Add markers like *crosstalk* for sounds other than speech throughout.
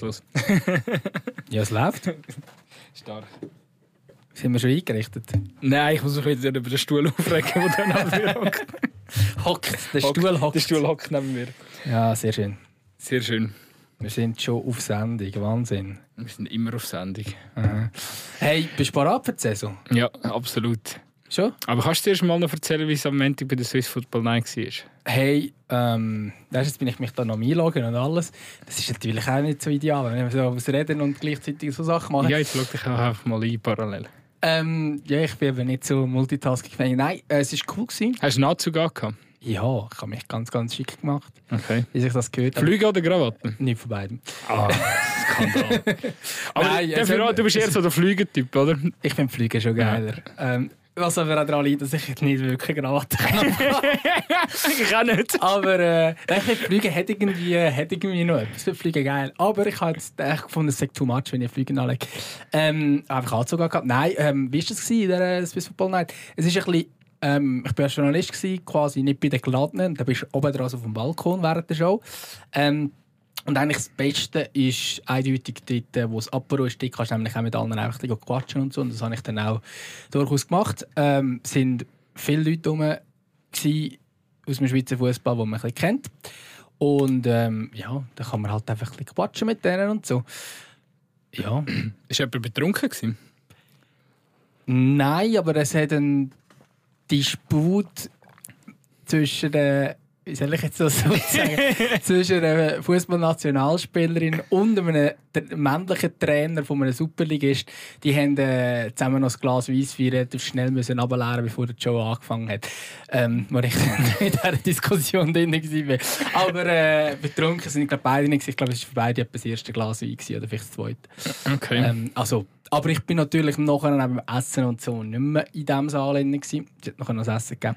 los. *laughs* Ja, es läuft. *laughs* Stark. Sind wir schon eingerichtet? Nein, ich muss mich wieder über den Stuhl *laughs* aufregen, der dann neben mir hockt. Hockt, der Stuhl hockt. Der Stuhl hockt neben mir. Ja, sehr schön. Sehr schön. Wir sind schon auf Sendung, Wahnsinn. Wir sind immer auf Sendung. Aha. Hey, bist du bereit für die Saison? Ja, absolut. Schon? Aber kannst du dir erst mal noch erzählen, wie es am Montag bei der Swiss Football Night war? Hey, ähm, jetzt bin ich mich da noch einloggen und alles. Das ist natürlich auch nicht so ideal, wenn wir so was reden und gleichzeitig so Sachen machen. Ja, jetzt schau dich auch einfach mal ein, parallel. Ähm, ja, ich bin eben nicht so multitasking. Nein, äh, es war cool. Gewesen. Hast du einen Anzug angehabt? Ja, ich habe mich ganz, ganz schick gemacht, Okay. wie sich das gehört. aber Flüge oder Krawatte? Nicht von beiden. Ah, Skandal. *laughs* Aber Nein, Verrat, du bist eher so der Flügertyp, oder? Ich finde Fliegen schon geiler. Ähm, was aber auch daran liegt, dass ich nicht wirklich Krawatte kann. ich auch nicht. aber äh, ich Fliegen hat irgendwie, hat irgendwie noch etwas. Finde Fliegen geil. Aber ich habe jetzt echt gefunden, es sei too much, wenn ich Fliegen anlege. Ähm, einfach Anzug gehabt. Nein, ähm, wie war das in der äh, Swiss Football Night? Es ist ein bisschen, ähm, ich war Journalist, gewesen, quasi nicht bei den Geladenen. Da bist du oben drauf auf dem Balkon während der Show. Ähm, und eigentlich das Beste ist eindeutig dort, äh, wo es Apero ist. Dort kannst du nämlich auch mit anderen einfach ein quatschen und so. Und das habe ich dann auch durchaus gemacht. Ähm, es sind viele Leute rum aus dem Schweizer Fußball, die man ein bisschen kennt. Und ähm, ja, da kann man halt einfach ein bisschen quatschen mit denen und so. Ja, *clears throat* Ist jemand betrunken gewesen? nein, aber es hat einen Disput zwischen der wie soll ich jetzt das so sagen, *laughs* zwischen einer Fußballnationalspielerin und einem männlichen Trainer von einem Superligist. Die haben äh, zusammen noch ein Glas Weisswein relativ schnell müssen ableeren, bevor der Show angefangen hat. Ähm, wo ich *laughs* in dieser Diskussion drin war. Aber äh, betrunken sind ich glaube beide nicht. Ich glaube, es war für beide etwa das erste Glas Wein gewesen, oder vielleicht das zweite. Okay. Ähm, also, aber ich bin natürlich nachher dem Essen und so nicht mehr in diesem Saal drin. Es hat nachher noch das Essen gegeben.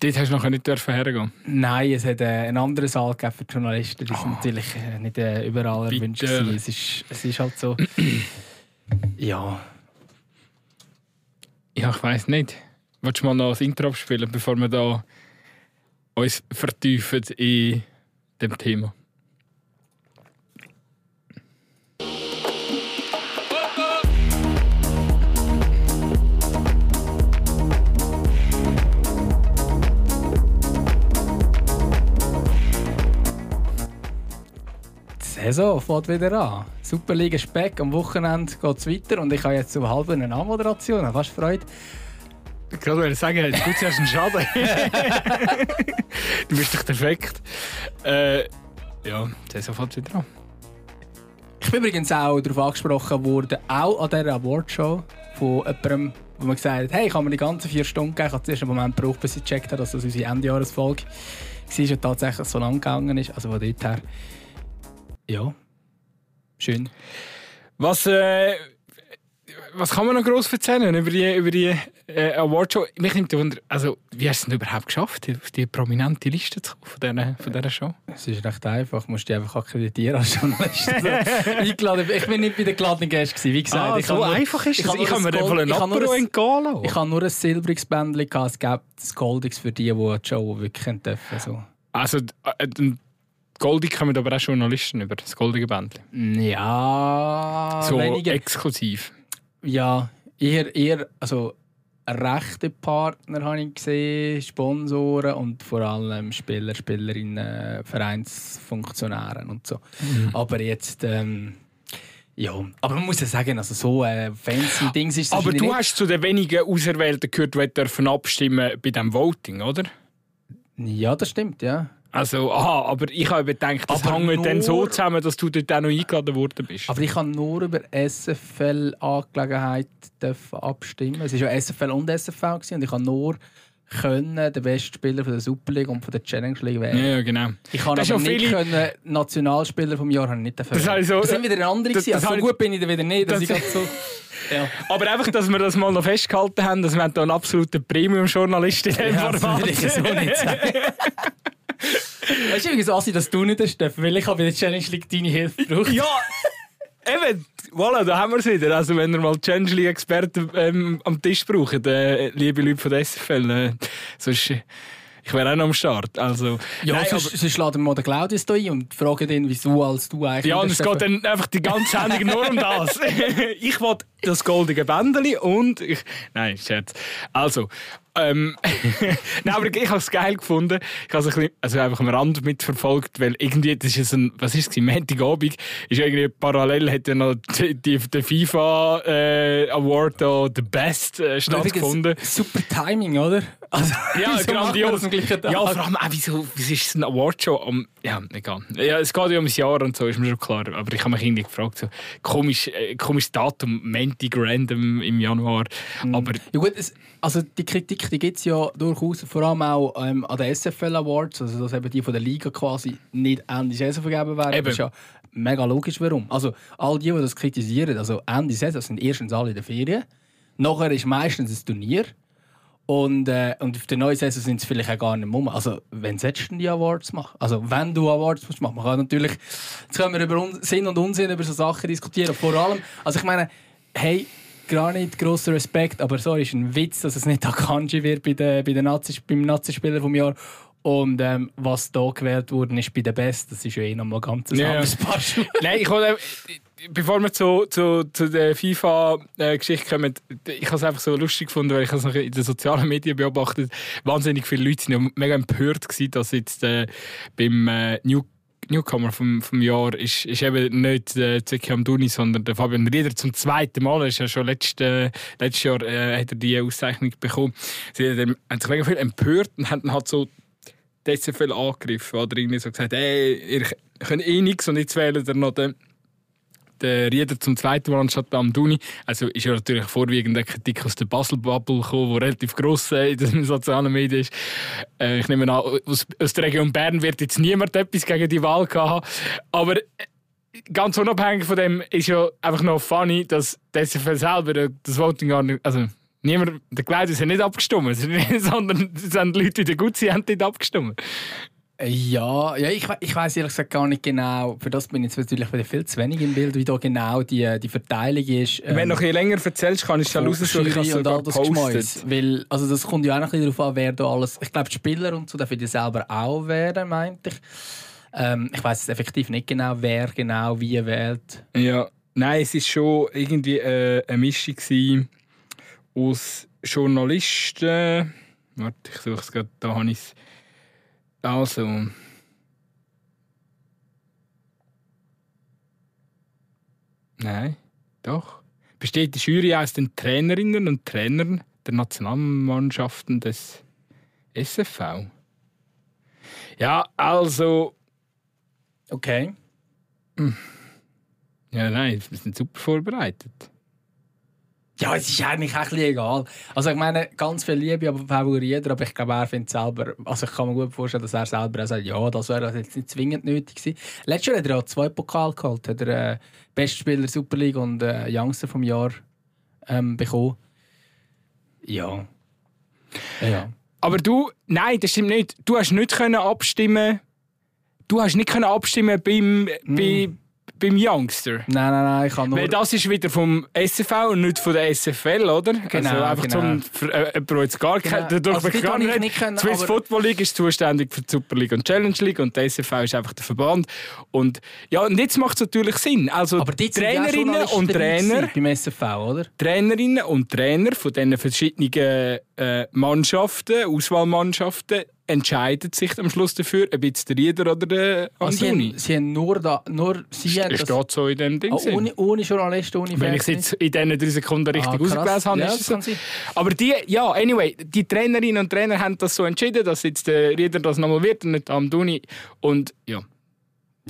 Dort hast du noch nicht dürfen hergehen. Nein, es hat äh, einen anderen Saal gegeben für die Journalisten. Die sind natürlich äh, nicht äh, überall erwünscht. Bitte. Es ist, es ist halt so. *clears throat* ja. Ja, ich weiß nicht. Willst du mal noch das Intro abspielen, bevor wir da uns vertiefen in dem Thema? Saison fängt wieder an. Superliga Speck. Am Wochenende geht es weiter. Und ich habe jetzt so halb eine Anmoderation. Ich habe fast Freude. Ich gerade sagen, jetzt gut, hast einen Schaden. *laughs* du bist doch perfekt. Äh, ja, der sofort wieder an. Ich bin übrigens auch darauf angesprochen worden, auch an dieser Awardshow von jemandem, wo man gesagt hat, hey, kann man die ganzen vier Stunden geben? Ich habe zuerst einen Moment gebraucht, bis ich gecheckt habe, dass das unsere Endjahresfolge war und tatsächlich so lang gegangen ist. Also von dort her, ja, schön. Was, äh, was kann man noch gross erzählen über die, über die äh, Awardshow? Mich nimmt Wunder, also, wie hast du es denn überhaupt geschafft, auf die prominente Liste zu kommen von dieser, von dieser Show? Es ist recht einfach, du musst dich einfach akkreditieren als Journalist. Also, *laughs* eingeladen. Ich bin nicht bei den geladenen Gästen, wie gesagt. Ah, ich so einfach ist habe Ich habe mir das einfach Gold- einen ich habe nur Apero das- entgehen lassen. Ich habe nur ein silbriges Bändchen. Es gibt das Goldiges für die, die die Show wirklich dürfen. So. Also, äh, Goldig kommen aber auch Journalisten über, das goldige Bändchen. Ja, So weniger. exklusiv. Ja, eher, eher also rechte Partner habe ich gesehen, Sponsoren und vor allem Spieler, Spielerinnen, Vereinsfunktionäre und so. Aber jetzt, ähm, ja, aber man muss ja sagen, also so äh, fancy Dings ist es Aber du nicht. hast zu den wenigen Auserwählten gehört, die dürfen abstimmen bei diesem Voting, oder? Ja, das stimmt, ja. Also, aha, aber ich habe gedacht, das Aber hängt dann so zusammen, dass du dort auch noch eingeladen worden bist. Aber ich kann nur über SFL-Angelegenheit dürfen abstimmen. Es war ja SFL und SFV gewesen, und ich kann nur können den besten Spieler von der Superliga und von der Challenge League wählen. ja, ja, genau. Ich kann Das aber auch nicht viele- können, Nationalspieler vom Jahr habe ich nicht dürfen Das wählen. habe ich so- das sind wieder andere das- das Also so gut bin ich dann wieder nicht, dass Das- ich so... Ja. Aber einfach, dass wir das mal noch festgehalten haben, dass wir hier einen absoluten Premium-Journalist in diesem Ja, das Format würde ich so nicht sagen. *laughs* Weißt du übrigens, Assi, dass du nicht dürfen, weil ich habe bei der Challenge League deine Hilfe gebraucht. Ja, eben, voilà, da haben wir es wieder. Also wenn ihr mal Change Experten ähm, am Tisch braucht, äh, liebe Leute von der SFL, äh, sonst, äh, ich wäre auch noch am Start. Also, Ja, nein, sonst, sonst laden wir mal den Claudius da ein und fragen ihn, wieso als du eigentlich... Ja, und es geht dann einfach die ganze Sendung nur um das. *laughs* ich wollte das goldige Bändeli und ich. Nein, Scherz. Also. Ähm, *laughs* Nein, aber ich habe es geil gefunden. Ich habe es ein bisschen, also einfach am Rand mitverfolgt, weil irgendwie, das ist ein, was ist es, Montagabend, ist irgendwie parallel hat ja noch die, die, der FIFA äh, Award da, The Best äh, stattgefunden. Super Timing, oder? Also, Ja, *laughs* grandios. Ja, vor allem auch, wieso, wieso ist es ein Awardshow am... Ja, egal. Ja, es geht ja ums Jahr und so, ist mir schon klar. Aber ich habe mich irgendwie gefragt, so, komisch, äh, komisches Datum, Montag random im Januar. Mhm. Aber Ja gut, es, also die Kritik die gibt es ja durchaus, vor allem auch ähm, an den SFL Awards, also dass eben die von der Liga quasi nicht Ende Saison vergeben werden. Eben. Das ist ja mega logisch, warum. Also all die, die das kritisieren, also Ende Saison sind erstens alle in der Ferien, nachher ist meistens ein Turnier und, äh, und auf der neuen Saison sind es vielleicht auch gar nicht mehr. Also wenn solltest du die Awards machen? Also wenn du Awards musst machen, man kann natürlich, jetzt können wir über Un Sinn und Unsinn über so Sachen diskutieren. Vor allem, also ich meine, hey, gar nicht grosser Respekt, aber so ist ein Witz, dass es nicht *laughs* Akanji wird bei den, bei den Nazis, beim Nazi-Spieler vom Jahr. Und ähm, was da gewählt wurde, ist bei den Best. Das ist ja eh nochmal ganz ein Ja. anderes Paar. *laughs* Nein, ich wollte, bevor wir zu, zu, zu der FIFA-Geschichte kommen, ich habe es einfach so lustig gefunden, weil ich es in den sozialen Medien beobachtet Wahnsinnig viele Leute sind ja mega empört gewesen, dass jetzt äh, beim äh, New Newcomer vom, vom Jahr ist, ist eben nicht äh, Zeki Amdouni, sondern der Fabian Rieder zum zweiten Mal. Er ist ja schon letzte, letztes Jahr äh, hat er die Auszeichnung bekommen. Sie haben sich mega viel empört und haben halt so die SFL angegriffen. Oder irgendwie so gesagt, hey, ihr könnt eh nichts und jetzt wählen ihr noch den, den Rieder zum zweiten Mal anstatt am Duni. Also ist ja natürlich vorwiegend eine Kritik aus der Basel-Bubble gekommen, die relativ gross äh, in den *laughs* sozialen Medien ist. Äh, ich nehme an, aus, der Region Bern wird jetzt niemand etwas gegen die Wahl haben. Aber äh, ganz unabhängig von dem ist ja einfach noch funny, dass die SFL selber das Voting gar nicht... Also, Niemand, der Gleiter sind nicht abgestimmt, *laughs* sondern es sind Leute, die gut sind, haben nicht abgestimmt. Ja, ja ich, ich weiß ehrlich gesagt gar nicht genau. Für das bin ich jetzt natürlich wieder viel zu wenig im Bild, wie da genau die, die Verteilung ist. Wenn du noch ein länger erzählst, kann ich es dann raussuchen. Ich habe es sogar gepostet. Weil, also das kommt ja auch noch ein bisschen darauf an, wer da alles. Ich glaube, die Spieler und so dürfen die selber auch wählen, meinte ich. Ähm, ich weiß effektiv nicht genau, wer genau wie wählt. Ja, nein, es war schon irgendwie äh, eine Mischung aus Journalisten. Warte, ich suche es gerade, da habe ich es. Also. Nein, doch. Besteht die Jury aus den Trainerinnen und Trainern der Nationalmannschaften des SFV? Ja, also. Okay. Ja, nein, wir sind super vorbereitet. Ja, es ist eigentlich auch ein bisschen egal. Also ich meine, ganz viel Liebe aber favorisiert, aber ich glaube, er findet selber, also ich kann mir gut vorstellen, dass er selber auch sagt, ja, das wäre jetzt nicht zwingend nötig gewesen. Letztes Jahr hat er auch zwei Pokal geholt, hat er äh, Bestspieler Super League und äh, Youngster vom Jahr ähm, bekommen. Ja. Ja. Aber du, nein, das stimmt nicht. Du hast nicht können abstimmen. Du hast nicht können abstimmen beim, bei, beim Youngster. Nein, nein, nein, ich kann nur... Weil das ist wieder vom SFV und nicht von der SFL, oder? Genau, also einfach genau. zum, äh, der jetzt gar Genau. kein, Also, dort gar nicht. nicht können, Die Swiss aber- Football League ist zuständig für die Super League und Challenge League und der SFV ist einfach der Verband. Und ja, und jetzt macht es natürlich Sinn. Also aber ja auch Trainerinnen Journalisten und Trainer Beim SFV, oder? Trainerinnen und Trainer von diesen verschiedenen äh, Mannschaften, Auswahlmannschaften, entscheiden sich am Schluss dafür, ob jetzt der Rieder oder der Also sie, Anduni. haben, sie haben nur da... Nur, sie das, steht so in dem Ding. Ah, ohne, ohne Journalisten, ohne Wenn ich es jetzt in diesen drei Sekunden richtig Ah, ausgelesen habe, Ja, ist das es so. Aber die, ja, anyway, die Trainerinnen und Trainer haben das so entschieden, dass jetzt der Rieder das nochmal wird und nicht am Duni. Und ja.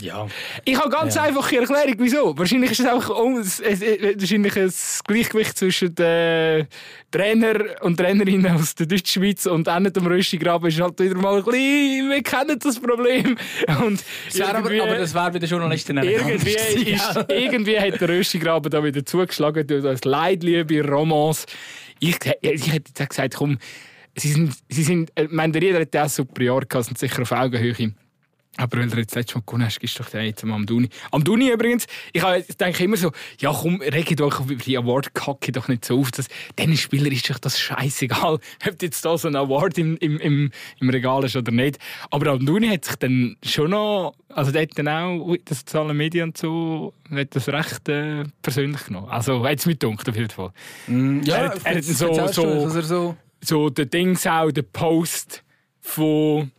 Ja. Ich habe ganz Ja. einfache Erklärung, wieso. Wahrscheinlich ist es auch um, es, es, wahrscheinlich ein Gleichgewicht zwischen den Trainer und Trainerinnen aus der Deutschschweiz und auch nicht am Röstigraben ist halt wieder mal ein bisschen, wir kennen das Problem. Und Das wär aber, aber das wäre bei den Journalisten irgendwie, ist, gell? *laughs* irgendwie hat der Röstigraben da wieder zugeschlagen durch das Leidliebe, Romance. Ich, ich hätte gesagt, komm, sie sind, sie sind, ich meine, der Rieder hat ja auch super Jahr gehabt, sind sicher auf Augenhöhe. Aber weil du jetzt letztes Mal gewonnen hast, gibst du doch den jetzt am Amduni. Amduni übrigens, ich, denke immer so, ja komm, regt euch über die Award-Kacke doch nicht so auf. Das, diesen Spieler ist doch das scheißegal, *laughs* ob du jetzt da so einen Award im, im, im, im Regal hast oder nicht. Aber Amduni hat sich dann schon noch, also der hat dann auch den sozialen Medien und so, hat das recht äh, persönlich genommen. Also hat es mir gedacht, auf jeden Fall. Ja, Er hat- er hat so- so- dass er so so der Dings auch, der Post von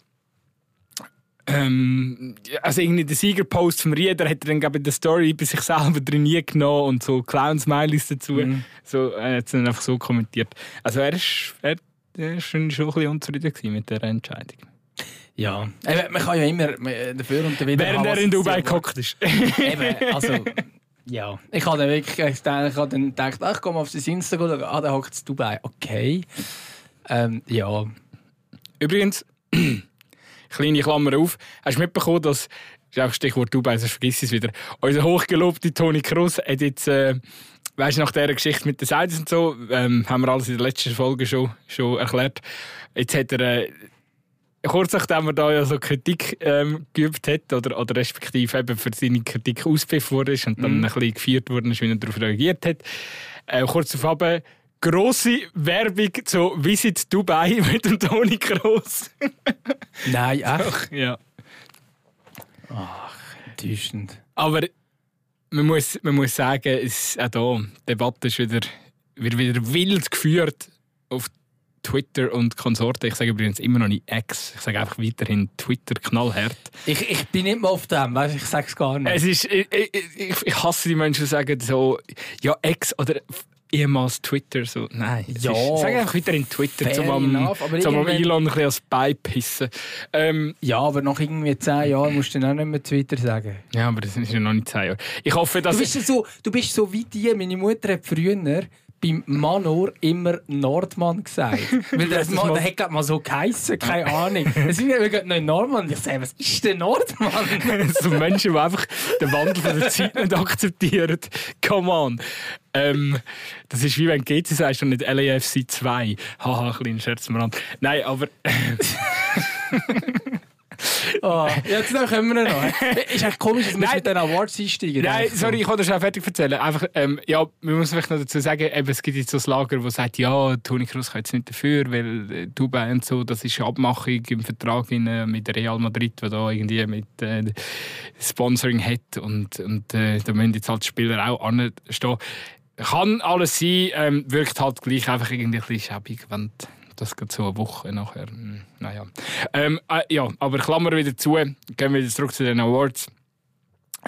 ähm, also irgendwie der Siegerpost vom Rieder hat er dann glaub ich, in der Story bei sich selber trainiert genommen und so Clown-Smileys dazu. So, er hat es dann einfach so kommentiert. Also er ist, er, er ist schon ein bisschen unzufrieden mit der Entscheidung. Ja, Eben, man kann ja immer äh, dafür und wieder Während er in Dubai gehockt ist. Eben, also, ja. Ich habe dann wirklich ich gedacht, ich habe dann gedacht, ach, ich komme auf sein Insta schauen, ah, der hockt in Dubai. Okay. Ähm, ja. Übrigens, kleine Klammer auf, hast du mitbekommen, dass, das ist auch Stichwort Dubai, sonst vergiss es wieder, unser hochgelobter Toni Kroos hat jetzt, äh, weißt du, nach dieser Geschichte mit den Saudis und so, ähm, haben wir alles in der letzten Folge schon, schon erklärt, jetzt hat er, äh, kurz nachdem er da ja so Kritik ähm, geübt hat, oder, oder respektive eben für seine Kritik auspfiffen wurde und dann ein bisschen gefeiert ist, wie er darauf reagiert hat, äh, kurz darauf grosse Werbung zu Visit Dubai *laughs* mit dem Toni Kroos. Nein, echt ja. enttäuschend. Aber man muss, man muss sagen, es, auch da, die Debatte ist wieder, wird wieder wild geführt auf Twitter und Konsorten. Ich sage übrigens immer noch nicht X. Ich sage einfach weiterhin Twitter knallhart. Ich, ich bin nicht mehr auf dem, weißt, ich sage es gar nicht. Es ist, ich, ich, ich, ich hasse die Menschen, die sagen so, ja, X oder ehemals Twitter. So, nein. Ja, ist, ich sage einfach weiterhin Twitter, fair zum am, zum am Elon ein bisschen als Bein pissen. Ähm, ja, aber nach irgendwie 10 Jahren musst du dann auch nicht mehr Twitter sagen. ja, aber das ist ja noch nicht zehn Jahre. Ich hoffe, dass... Du bist, ja so, du bist so wie die. Meine Mutter hat früher beim Manor immer Nordmann gesagt. *laughs* Weil der, das Mann, mal- der hat gerade mal so geheissen, keine Ahnung. Deswegen haben wir gerade noch Nordmann. Ich sage, was ist denn Nordmann? *laughs* so Menschen, die einfach den Wandel von der Zeit nicht akzeptieren. Come on. Ähm, das ist wie wenn du GC sagst und nicht LAFC 2. Haha, kleiner Scherz am Rand. Nein, aber *laughs* oh, jetzt noch können wir noch. Ist echt komisch, dass wir mit den Awards einsteigen. Nein, sorry, ich kann das schon fertig erzählen. Einfach, ähm, ja, man muss vielleicht noch dazu sagen, eben, es gibt jetzt so ein Lager, das sagt, ja, Toni Kroos kann jetzt nicht dafür, weil äh, Dubai und so, das ist eine Abmachung im Vertrag in, äh, mit Real Madrid, der da irgendwie mit äh, Sponsoring hat und, und äh, da müssen jetzt halt die Spieler auch anstehen. Kann alles sein, ähm, wirkt halt gleich einfach irgendwie ein bisschen schäbig, wenn das geht so eine Woche nachher. hm, Naja. Ähm, äh, ja, aber Klammer wieder zu, gehen wir wieder zurück zu den Awards.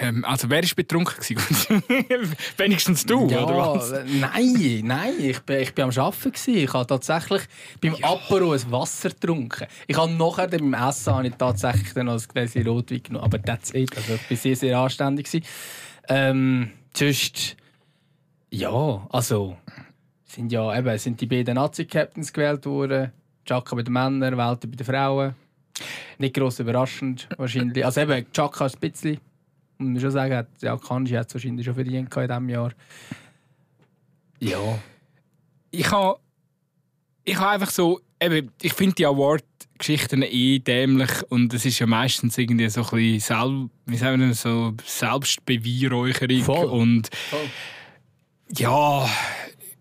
Ähm, also wer war betrunken? *laughs* Wenigstens du, ja, oder was? äh, Nein, nein, ich bin, ich bin am Arbeiten. Gewesen. Ich habe tatsächlich beim Apero ein Wasser getrunken. Ich habe nachher beim Essen habe ich tatsächlich dann noch ein Gläschen Rotwein genommen. Aber that's it. Also ich war sehr, sehr anständig. Gewesen. Ähm, sonst, ja, also sind ja eben sind die beiden Nazi-Captains gewählt worden. Chaka bei den Männern, Welter bei den Frauen. Nicht gross überraschend wahrscheinlich. Also eben, Chaka ist ein bisschen, muss man schon sagen, hat, ja, Kanji hat es wahrscheinlich schon verdient in diesem Jahr. Ja. Ich habe ich habe einfach so, eben, ich finde die Award-Geschichten eh dämlich und es ist ja meistens irgendwie so ein bisschen Selb, wie sagen wir, das, so Selbstbeweihräucherung Voll. und ja,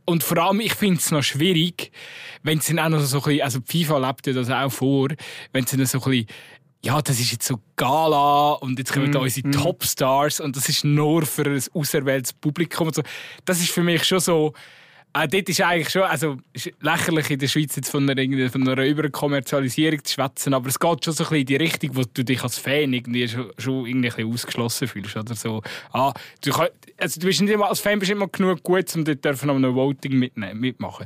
und vor allem, ich finde es noch schwierig, wenn es dann auch noch so ein bisschen, also FIFA lebt ja das auch vor, wenn es dann so ein bisschen, ja, das ist jetzt so Gala und jetzt kommen da unsere Topstars und das ist nur für ein auserwähltes Publikum und so. Das ist für mich schon so, äh, dort ist eigentlich schon, also ist lächerlich in der Schweiz jetzt von einer, von einer Überkommerzialisierung zu schwätzen, aber es geht schon so ein bisschen in die Richtung, wo du dich als Fan irgendwie schon, schon irgendwie ein bisschen ausgeschlossen fühlst. Oder so. ah, du, kann, also du bist nicht immer, als Fan bist du immer genug gut, um dort dürfen an einem Voting mitnehmen, mitmachen.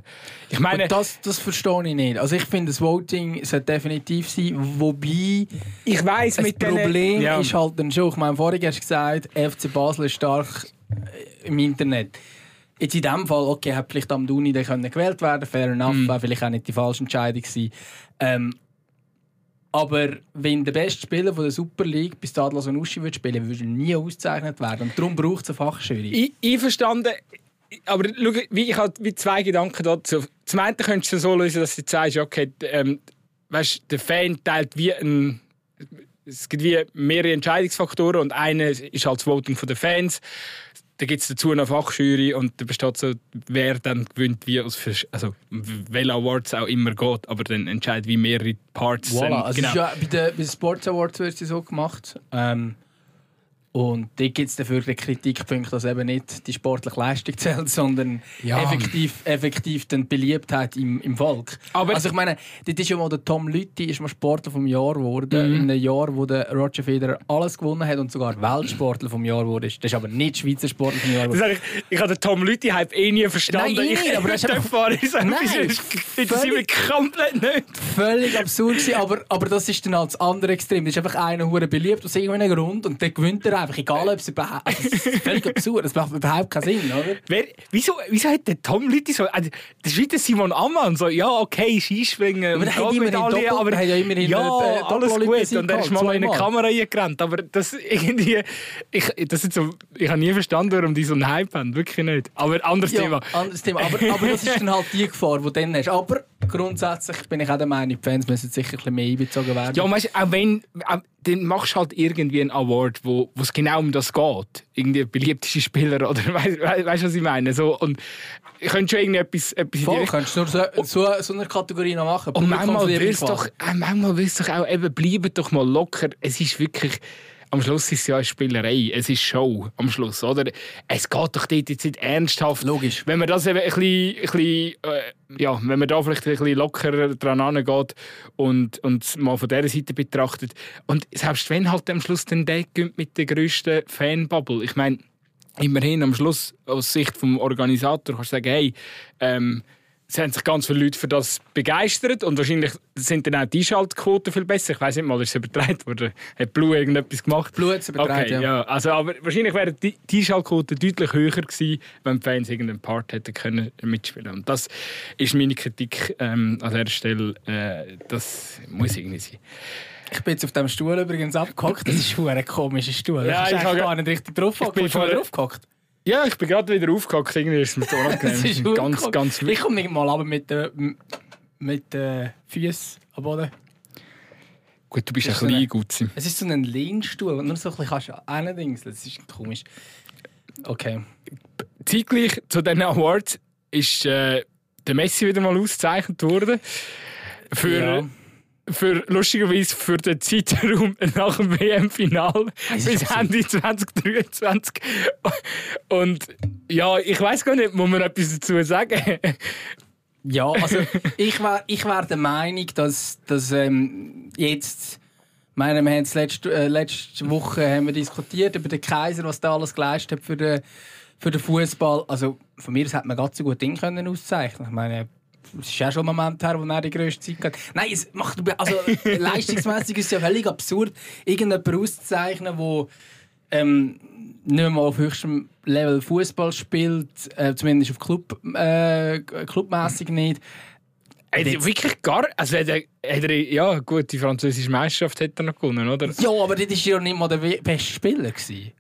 Ich meine, Und das, das verstehe ich nicht. Also ich finde, das Voting sollte definitiv sein, wobei ich weiss das mit den- Problem ja. ist halt dann schon, ich meine, vorhin hast du gesagt, FC Basel ist stark äh, im Internet. Jetzt in dem Fall, okay, hat vielleicht am Duni der können gewählt werden, fair enough, Mhm. war vielleicht auch nicht die falsche Entscheidung gewesen. Ähm, aber wenn der beste Spieler von der Super League bis Stadler Sonuschi würde spielen, würde er nie ausgezeichnet werden. Und darum braucht es eine Fachjury. Einverstanden. Aber schau, ich habe zwei Gedanken dazu. Zum einen könntest du so lösen, dass du sagst, okay, ähm, weißt, der Fan teilt wie ein es gibt wie mehrere Entscheidungsfaktoren und einer ist halt das Voting der Fans. Da gibt es dazu eine Fachjury und da besteht so, wer dann gewinnt, wie aus, also welche Awards auch immer geht, aber dann entscheidet wie mehrere Parts. Voilà. Also genau. ja, bei den, bei den Sports Awards wird es so gemacht. Ähm, und da gibt es dafür den Kritikpunkt, dass eben nicht die sportliche Leistung *laughs* zählt, sondern ja. effektiv, effektiv die Beliebtheit im, im Volk. Aber also ich meine, das ist ja mal der Tom Lütti ist mal Sportler vom Jahr geworden, mhm. in einem Jahr, wo der Roger Federer alles gewonnen hat und sogar Weltsportler vom Jahr wurde. Das ist aber nicht Schweizer Sportler vom Jahr. Das ich, ich habe den Tom Lütti halt eh nie verstanden. Nein, ich, nicht, aber das ist einfach... Nein, das ist komplett nicht. Völlig absurd gewesen, aber, aber das ist dann halt das andere Extrem. Das ist einfach einer, der beliebt aus irgendeinem Grund und dann gewinnt er einfach, egal ob es überhaupt. *laughs* Also, das ist völlig absurd, das macht überhaupt keinen Sinn, oder? Wer, wieso, wieso hat der Tom Lütti so. Also, das ist wie der Simon Ammann, so, ja, okay, Skispringen, aber hat immerhin Doppel, aber hat ja immerhin ja, äh, alles gut. Und er ist mal in eine Kamera reingerannt. Aber das irgendwie. Ich, das ist so, ich habe nie verstanden, warum die so einen Hype haben. Wirklich nicht. Aber anderes ja, Thema. Anderes Thema. Aber, aber das ist dann halt die Gefahr, die du dann hast. Aber grundsätzlich bin ich auch der Meinung, die Fans müssen sicher ein bisschen mehr einbezogen werden. Ja, weißt, auch wenn, auch, dann machst du halt irgendwie einen Award, wo es genau um das geht. Irgendwie beliebteste Spieler *laughs* oder weißt du, was ich meine? So, und ich könnte schon irgendetwas etwas Voll, könntest du nur so, so, so eine Kategorie noch machen. Und manchmal willst doch, äh, manchmal willst doch auch eben, bleiben doch mal locker. Es ist wirklich am Schluss ist es ja eine Spielerei. Es ist Show am Schluss, oder? Es geht doch dort jetzt nicht ernsthaft. Logisch. Wenn man das eben ein bisschen, ein bisschen äh, ja, wenn man da vielleicht ein bisschen lockerer dran angeht und, und mal von dieser Seite betrachtet. Und selbst wenn halt am Schluss den Deck mit der grössten Fanbubble. Ich meine, immerhin am Schluss aus Sicht vom Organisator kannst du sagen, hey, ähm, es haben sich ganz viele Leute für das begeistert und wahrscheinlich sind dann auch die Schaltquoten viel besser. Ich weiß nicht mal, ist es übertragen worden? Hat Blue irgendetwas gemacht? Blue hat es übertragen, okay, ja. ja. Also, aber wahrscheinlich wären die, die Schaltquoten deutlich höher gewesen, wenn die Fans irgendeinen Part hätten können mitspielen Und das ist meine Kritik ähm, an dieser Stelle. Äh, das muss irgendwie sein. Ich bin jetzt auf dem Stuhl übrigens abgehockt. Das ist *clears throat* ein komischer Stuhl. Ja, ich, ich habe gar nicht richtig drauf. Ich bin schon drauf. Ja, ich bin gerade wieder aufgehockt. Irgendwie ist es mir so *laughs* unangenehm. ganz, ganz Ich komme mal aber mit den mit den Füßen am Boden. Gut, du bist ein klein gut. Es ist so ein Lehnstuhl und nur so ein bisschen kannst du allerdings. Das ist komisch. Okay. Zeitgleich zu diesen Awards ist äh, der Messi wieder mal ausgezeichnet worden. Für ja für, lustigerweise für den Zeitraum nach dem WM-Final bis Ende 2023. Und ja, ich weiß gar nicht, muss man etwas dazu sagen? *laughs* ja, also ich war ich wär der Meinung, dass, dass ähm, jetzt meine, wir haben es letzte, äh, letzte Woche haben wir diskutiert über den Kaiser, was der alles geleistet hat für den, für den Fußball. Also von mir aus hätte man ganz so gut Ding können auszeichnen. Ich meine, es ist ja schon ein Moment her, wo er die grösste Zeit hat. Nein, es macht, also, leistungsmäßig ist es ja völlig absurd, irgendjemanden auszuzeichnen, der ähm, nicht mehr auf höchstem Level Fußball spielt, äh, zumindest auf Club, äh, clubmäßig nicht. Hat er wirklich gar. Also hat er, hat er, ja, gut, die französische Meisterschaft hat er noch gewonnen, oder? Ja, aber das war ja nicht mal der beste Spieler.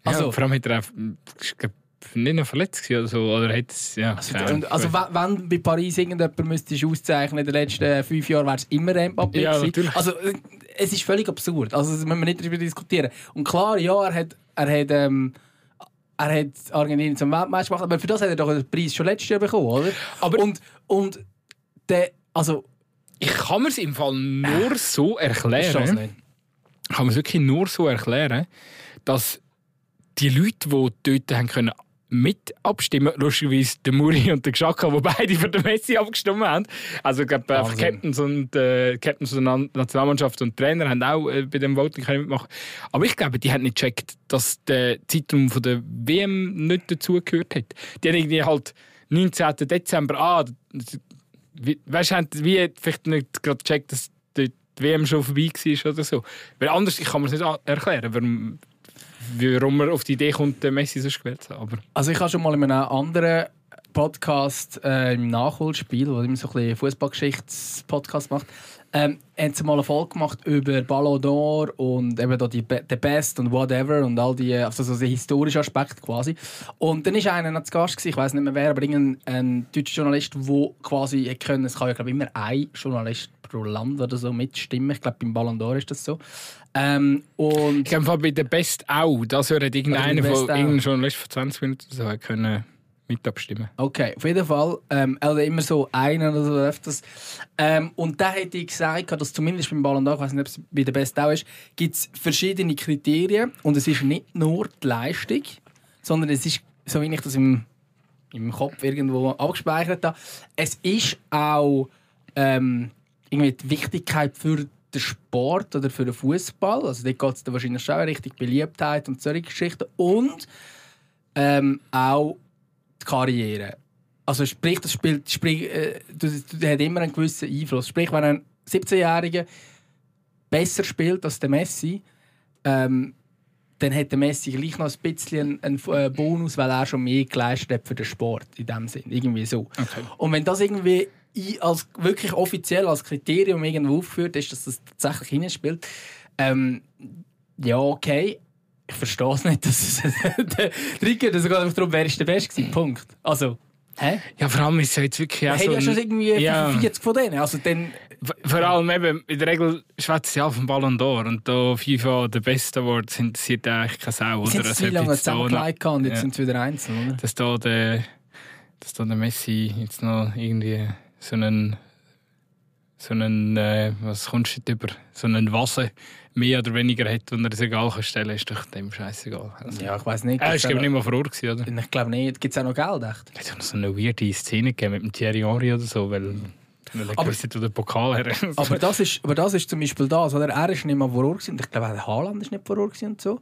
Also, ja, vor allem hat er auch, nicht noch verletzt oder so? Oder hat's, ja, also, also wenn, bei Paris irgendjemand müsste auszeichnen in den letzten fünf Jahren, wäre es immer Mbappé ja, natürlich. Also äh, es ist völlig absurd. Also das müssen wir nicht darüber diskutieren. Und klar, ja, er hat, er hat, ähm, er hat Argentinien zum Weltmeister gemacht, aber für das hat er doch den Preis schon letztes Jahr bekommen, oder? Aber und, und der, also... Ich kann mir es im Fall nur so erklären. Ich kann mir es wirklich nur so erklären, dass die Leute, die dort haben können mit abstimmen. Lustigerweise der Muri und der Xhaka, die beide für den Messi abgestimmt haben. Also ich glaube, äh, Captains und äh, Captains der Nationalmannschaft und Trainer haben auch äh, bei dem Voting mitmachen Aber ich glaube, die haben nicht gecheckt, dass der Zeitraum von der WM nicht dazugehört hat. Die haben irgendwie halt 19. Dezember, ah, weißt du, haben wie vielleicht nicht gerade gecheckt, dass die WM schon vorbei war oder so. Weil anders, ich kann mir das nicht erklären, warum warum er auf die Idee kommt, den Messi so gewählt zu haben. Also ich habe schon mal in einem anderen Podcast äh, im Nachholspiel, wo immer so ein bisschen Fußballgeschichts-Podcast macht, ähm, haben sie mal eine Folge gemacht über Ballon d'Or und eben da die Be The Best und Whatever und all die, also so der historische Aspekt quasi. Und dann ist einer zu Gast gewesen, ich weiß nicht mehr wer, aber ein deutscher Journalist, der quasi können, es kann ja glaube immer ein Journalist pro Land oder so mitstimmen. Ich glaube beim Ballon d'Or ist das so. Ähm, und ich glaube bei The Best auch, das hört irgendeiner von irgendeinem Journalist von 20 Minuten so können mit abstimmen. Okay, auf jeden Fall. Ähm, hat immer so einen oder so öfters. Ähm, und da hätte ich gesagt, dass zumindest beim Ballon d'Or, ich weiß nicht, ob es bei der Best auch ist, gibt es verschiedene Kriterien. Und es ist nicht nur die Leistung, sondern es ist, so wie ich das im, im Kopf irgendwo abgespeichert habe, es ist auch ähm, irgendwie die Wichtigkeit für den Sport oder für den Fußball. Also dort geht es wahrscheinlich schon richtig Beliebtheit und solche Geschichten. Und ähm, auch die Karriere. Also sprich, das spielt, sprich, äh, das, das hat immer einen gewissen Einfluss. Sprich, wenn ein 17-Jähriger besser spielt als der Messi, ähm, dann hat der Messi gleich noch ein bisschen einen, einen äh, Bonus, weil er schon mehr geleistet hat für den Sport in dem Sinn, irgendwie so. Okay. Und wenn das irgendwie als wirklich offiziell als Kriterium irgendwo aufgeführt ist, dass das tatsächlich hinspielt, ähm, ja okay, ich verstehe es nicht, dass es *laughs* der Trigger, dass es geht darum, wer ist der Beste Punkt. Also, hä? Ja, vor allem ist es jetzt wirklich auch so... ja schon irgendwie ja. 45 von denen, also dann... Vor allem eben, in der Regel schwätzt ja vom Ballon d'Or und da FIFA der Best Award interessiert eigentlich keine Sau. Oder? Sind sie lange zusammengelegt und jetzt ja. sind sie wieder einzeln, oder? Dass da der, dass da der Messi jetzt noch irgendwie so einen so einen, äh, was kommst du über, so einen Vase mehr oder weniger hat und er es egal kann stellen, ist doch dem scheißegal. Also, ja, ich weiß nicht. Er war nicht mal vor Ort, oder? Ich glaube nicht. Gibt es auch noch Geld, echt? Es hat noch so eine weirde Szene gegeben mit dem Thierry Henry oder so, weil... Aber, wo der Pokal her. aber, das ist, aber das ist zum Beispiel das, oder? Er ist nicht mal vor Ort. Ich glaube, auch der Haaland ist nicht vor Ort und so.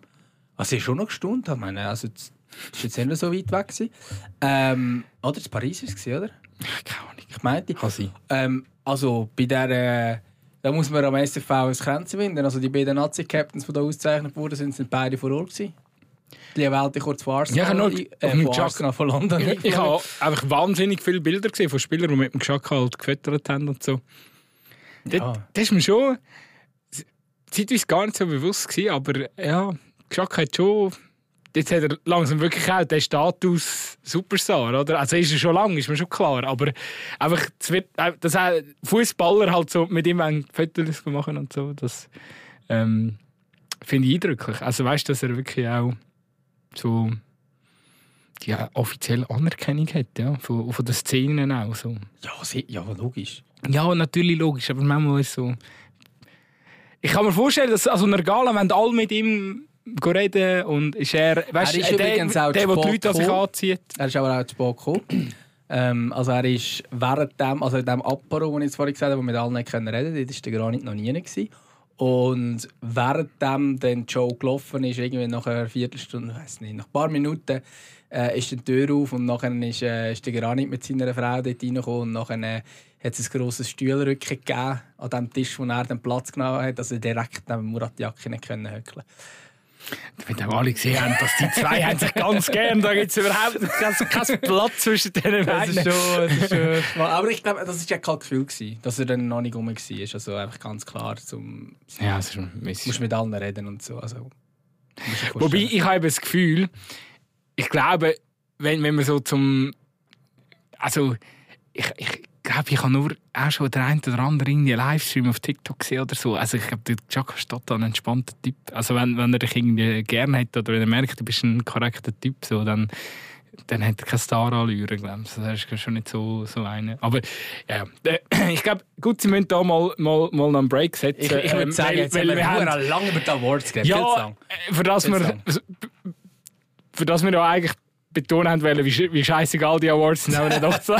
Also, ich schon noch gestaunt. Ich meine, also, das ist jetzt nicht so weit weg. Ähm, oder? Das Paris war es, oder? Keine Ahnung. Ich meinte. Ähm, also bei der, äh, da muss man am SFV ein Kränzchen winden. Also die beiden Nazi-Captains, die da ausgezeichnet wurden, sind, sind beide vor Ort gewesen. Die wählte kurz vor Arsenal, ja, nur, äh, von Arsenal von London. Ich, ich habe *laughs* einfach wahnsinnig viele Bilder gesehen von Spielern, die mit dem Geschack halt gefüttert haben und so. Ja. Das, das ist mir schon zeitweise gar nicht so bewusst gewesen, aber ja, Geschack hat schon jetzt hat er langsam wirklich auch den Status Superstar, oder? Also ist er schon lange, ist mir schon klar. Aber einfach, wird, dass auch Fußballer halt so mit ihm Fotos machen und so, das ähm, finde ich eindrücklich. Also weißt du, dass er wirklich auch so die offizielle Anerkennung hat, ja, von, von den Szenen auch so. Ja, ja, logisch. Ja, natürlich logisch, aber manchmal ist so. Ich kann mir vorstellen, dass also einer Gala, wenn alle mit ihm reden und ist er, weißt, er ist der, der, der, der die Leute an sich anzieht. Er ist aber auch zu spät gekommen. ähm, also er ist während dem, also in dem Apero, den ich vorhin gesagt habe, wo wir mit allen nicht reden dort war der Granit noch nie. Gewesen. Und während dem dann Show gelaufen ist, irgendwie nach einer Viertelstunde, weiß nicht, nach ein paar Minuten, äh, ist die Tür auf und nachher ist, äh, ist der Granit mit seiner Frau dort reingekommen und nachher äh, hat es ein grosses Stuhlrücken gegeben an dem Tisch, wo er den Platz genommen hat, also direkt neben Murat Yakin können höckeln damit auch alle gesehen haben, dass die zwei haben sich ganz gern, da gibt es überhaupt keinen kein Platz zwischen denen beiden. Das ist schon, das ist schon Aber ich glaube, das war ja kein Gefühl, gewesen, dass er dann noch nicht rum war. Also einfach ganz klar, zum, ja, das ist musst mit allen reden und so. Also, Wobei, ich habe das Gefühl, ich glaube, wenn, wenn man so zum... Also, ich, ich, glaube, ich habe nur auch schon den einen oder anderen Livestream auf TikTok gesehen oder so. Also ich glaube, der Jacques Stadt ein entspannter Typ. Also wenn, wenn er dich irgendwie gerne hat oder wenn er merkt, du bist ein korrekter Typ, so, dann, dann hat er keine Star-Allüre, glaube ich. Das ist schon nicht so, so eine. Aber ja, ich glaube, gut, sie müssen da mal, mal, mal einen Break setzen. Ich, ich würde ähm, sagen, jetzt weil, weil wir haben lange über die Awards geredet. Ja, für das, wir, für das wir ja eigentlich betonen wollen, wie, wie scheißegal die Awards sind, haben wir doch zu,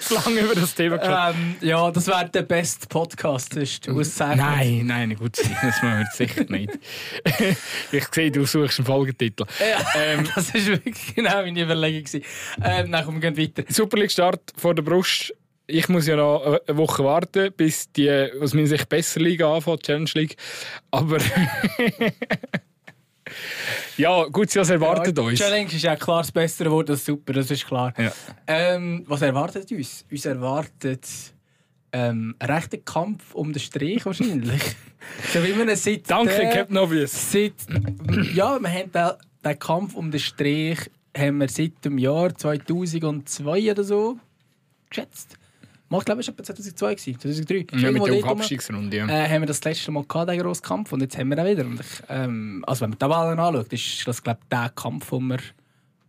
zu lange über das Thema gesprochen. Ähm, ja, das wäre der beste Podcast, ist Auszeichnung. Nein, nein, gut, das machen wir sicher nicht. *laughs* ich sehe, du suchst einen Folgetitel. Ja, ähm, *laughs* das war wirklich genau meine Überlegung. Ähm, dann kommen wir weiter. Super League-Start vor der Brust. Ich muss ja noch eine Woche warten, bis die, aus meiner Sicht, besser Liga anfängt, Challenge League. Aber... *laughs* Ja, gut, was erwartet ja, uns? Challenge ist ja klar das bessere Wort, ist super, das ist klar. Ja. Ähm, was erwartet uns? Uns erwartet ähm, ein rechter Kampf um den Strich wahrscheinlich. *laughs* so wie man seit Danke, der- Captain Obvious. Seit, ja, wir haben den, den Kampf um den Strich haben wir seit dem Jahr 2002 oder so geschätzt. Mal, Ich glaube, es war etwa 2002, gewesen, 2003. Ja, mit der Abstiegsrunde. Ja. äh, haben wir das letzte Mal gehabt, den grossen Kampf, und jetzt haben wir ihn wieder. Und ich, ähm, also wenn man die Tabellen anschaut, ist das, glaube ich, der Kampf, wo wir...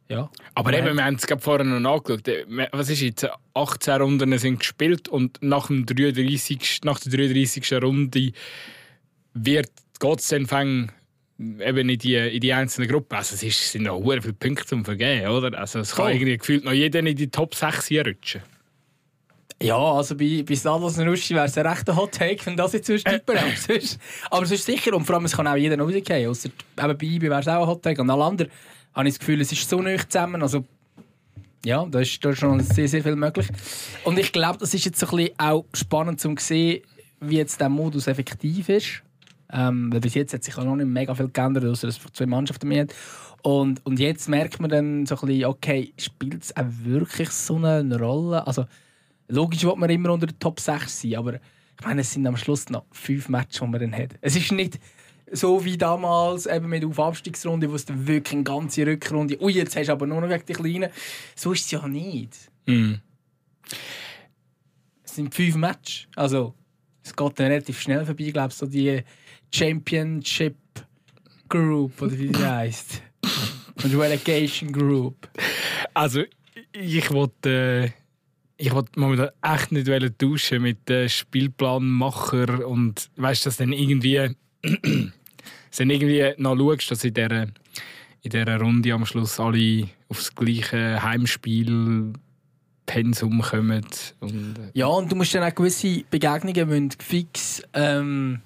Ja. Aber wir eben, haben- wir haben es gerade vorher noch angeschaut. Äh, Was ist jetzt? 18 Runden sind gespielt und nach, dem 33, nach der 33. Runde wird es dann fang eben in die, in die einzelnen Gruppen. Also es ist, sind noch sehr viele Punkte zum Vergeben, oder? Also es kann Voll. irgendwie gefühlt noch jeder in die Top 6 hier rutschen. Ja, also bei, bei Stados Nuschi wäre es ein rechter Hot Take, wenn das jetzt sonst Äh. tippen. aber, *laughs* aber sonst sicher. Und vor allem, es kann auch jeder noch rausgehen. Ausser eben bei IB wäre es auch ein Hot Take. Und alle anderen habe ich das Gefühl, es ist so nah zusammen. Also, ja, da ist, da ist schon sehr, sehr viel möglich. Und ich glaube, das ist jetzt so ein bisschen auch spannend zu sehen, wie jetzt der Modus effektiv ist. Ähm, weil bis jetzt hat sich auch noch nicht mega viel geändert, außer dass es zwei Mannschaften mehr hat. Und, und jetzt merkt man dann so ein bisschen, okay, spielt es auch wirklich so eine Rolle? Also, logisch wird man immer unter der Top 6 sein, aber ich meine, es sind am Schluss noch fünf Matches, die man dann hat. Es ist nicht so wie damals eben mit auf Abstiegsrunde, wo es dann wirklich eine ganze Rückrunde, ui, jetzt hast du aber nur noch wegen die Kleinen. So ist es ja nicht. Mhm. Es sind fünf Matches. Also, es geht dann relativ schnell vorbei, glaube ich, so die Championship Group, oder wie die heisst. *laughs* Und Relegation Group. Also ich wollte... Äh ich wollte momentan echt nicht tauschen mit den Spielplanmacher und weißt dass dann irgendwie *clears throat* dass dann irgendwie noch schaust, dass in dieser, in dieser Runde am Schluss alle aufs gleiche Heimspiel Pensum kommen. Und, äh, Ja, und du musst dann auch gewisse Begegnungen müssen fix. Ähm,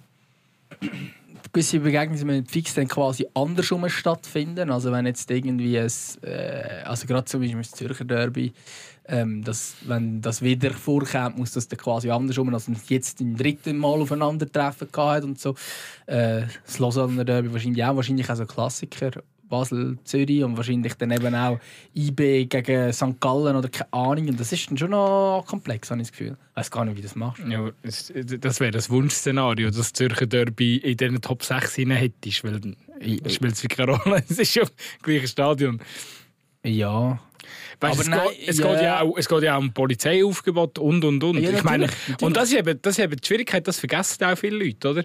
*clears throat* gewisse Begegnungen müssen fix dann quasi andersrum stattfinden. Also wenn jetzt irgendwie ein, äh, also gerade zum Beispiel das Zürcher Derby, ähm, dass, wenn das wieder vorkommt, muss das dann quasi andersrum, als man jetzt im dritten Mal aufeinandertreffen hat und so. Äh, das Lausanne Derby wahrscheinlich auch, wahrscheinlich auch so Klassiker. Basel, Zürich und wahrscheinlich dann eben auch IB gegen St. Gallen oder keine Ahnung. Und das ist dann schon noch komplex, habe ich das Gefühl. Ich weiß gar nicht, wie du das machst. ja, das wäre das Wunschszenario, dass das Zürcher Derby in diesen Top 6 hinein hättest, weil dann spielt es keine Rolle. *laughs* Es ist ja das gleiche Stadion. Ja. Weißt, Aber es, nein, geht, es, ja. geht ja auch, es geht ja auch um Polizeiaufgebot und und und. Ja, ich meine, natürlich, und das ist, eben, das ist eben die Schwierigkeit, das vergessen auch viele Leute, oder?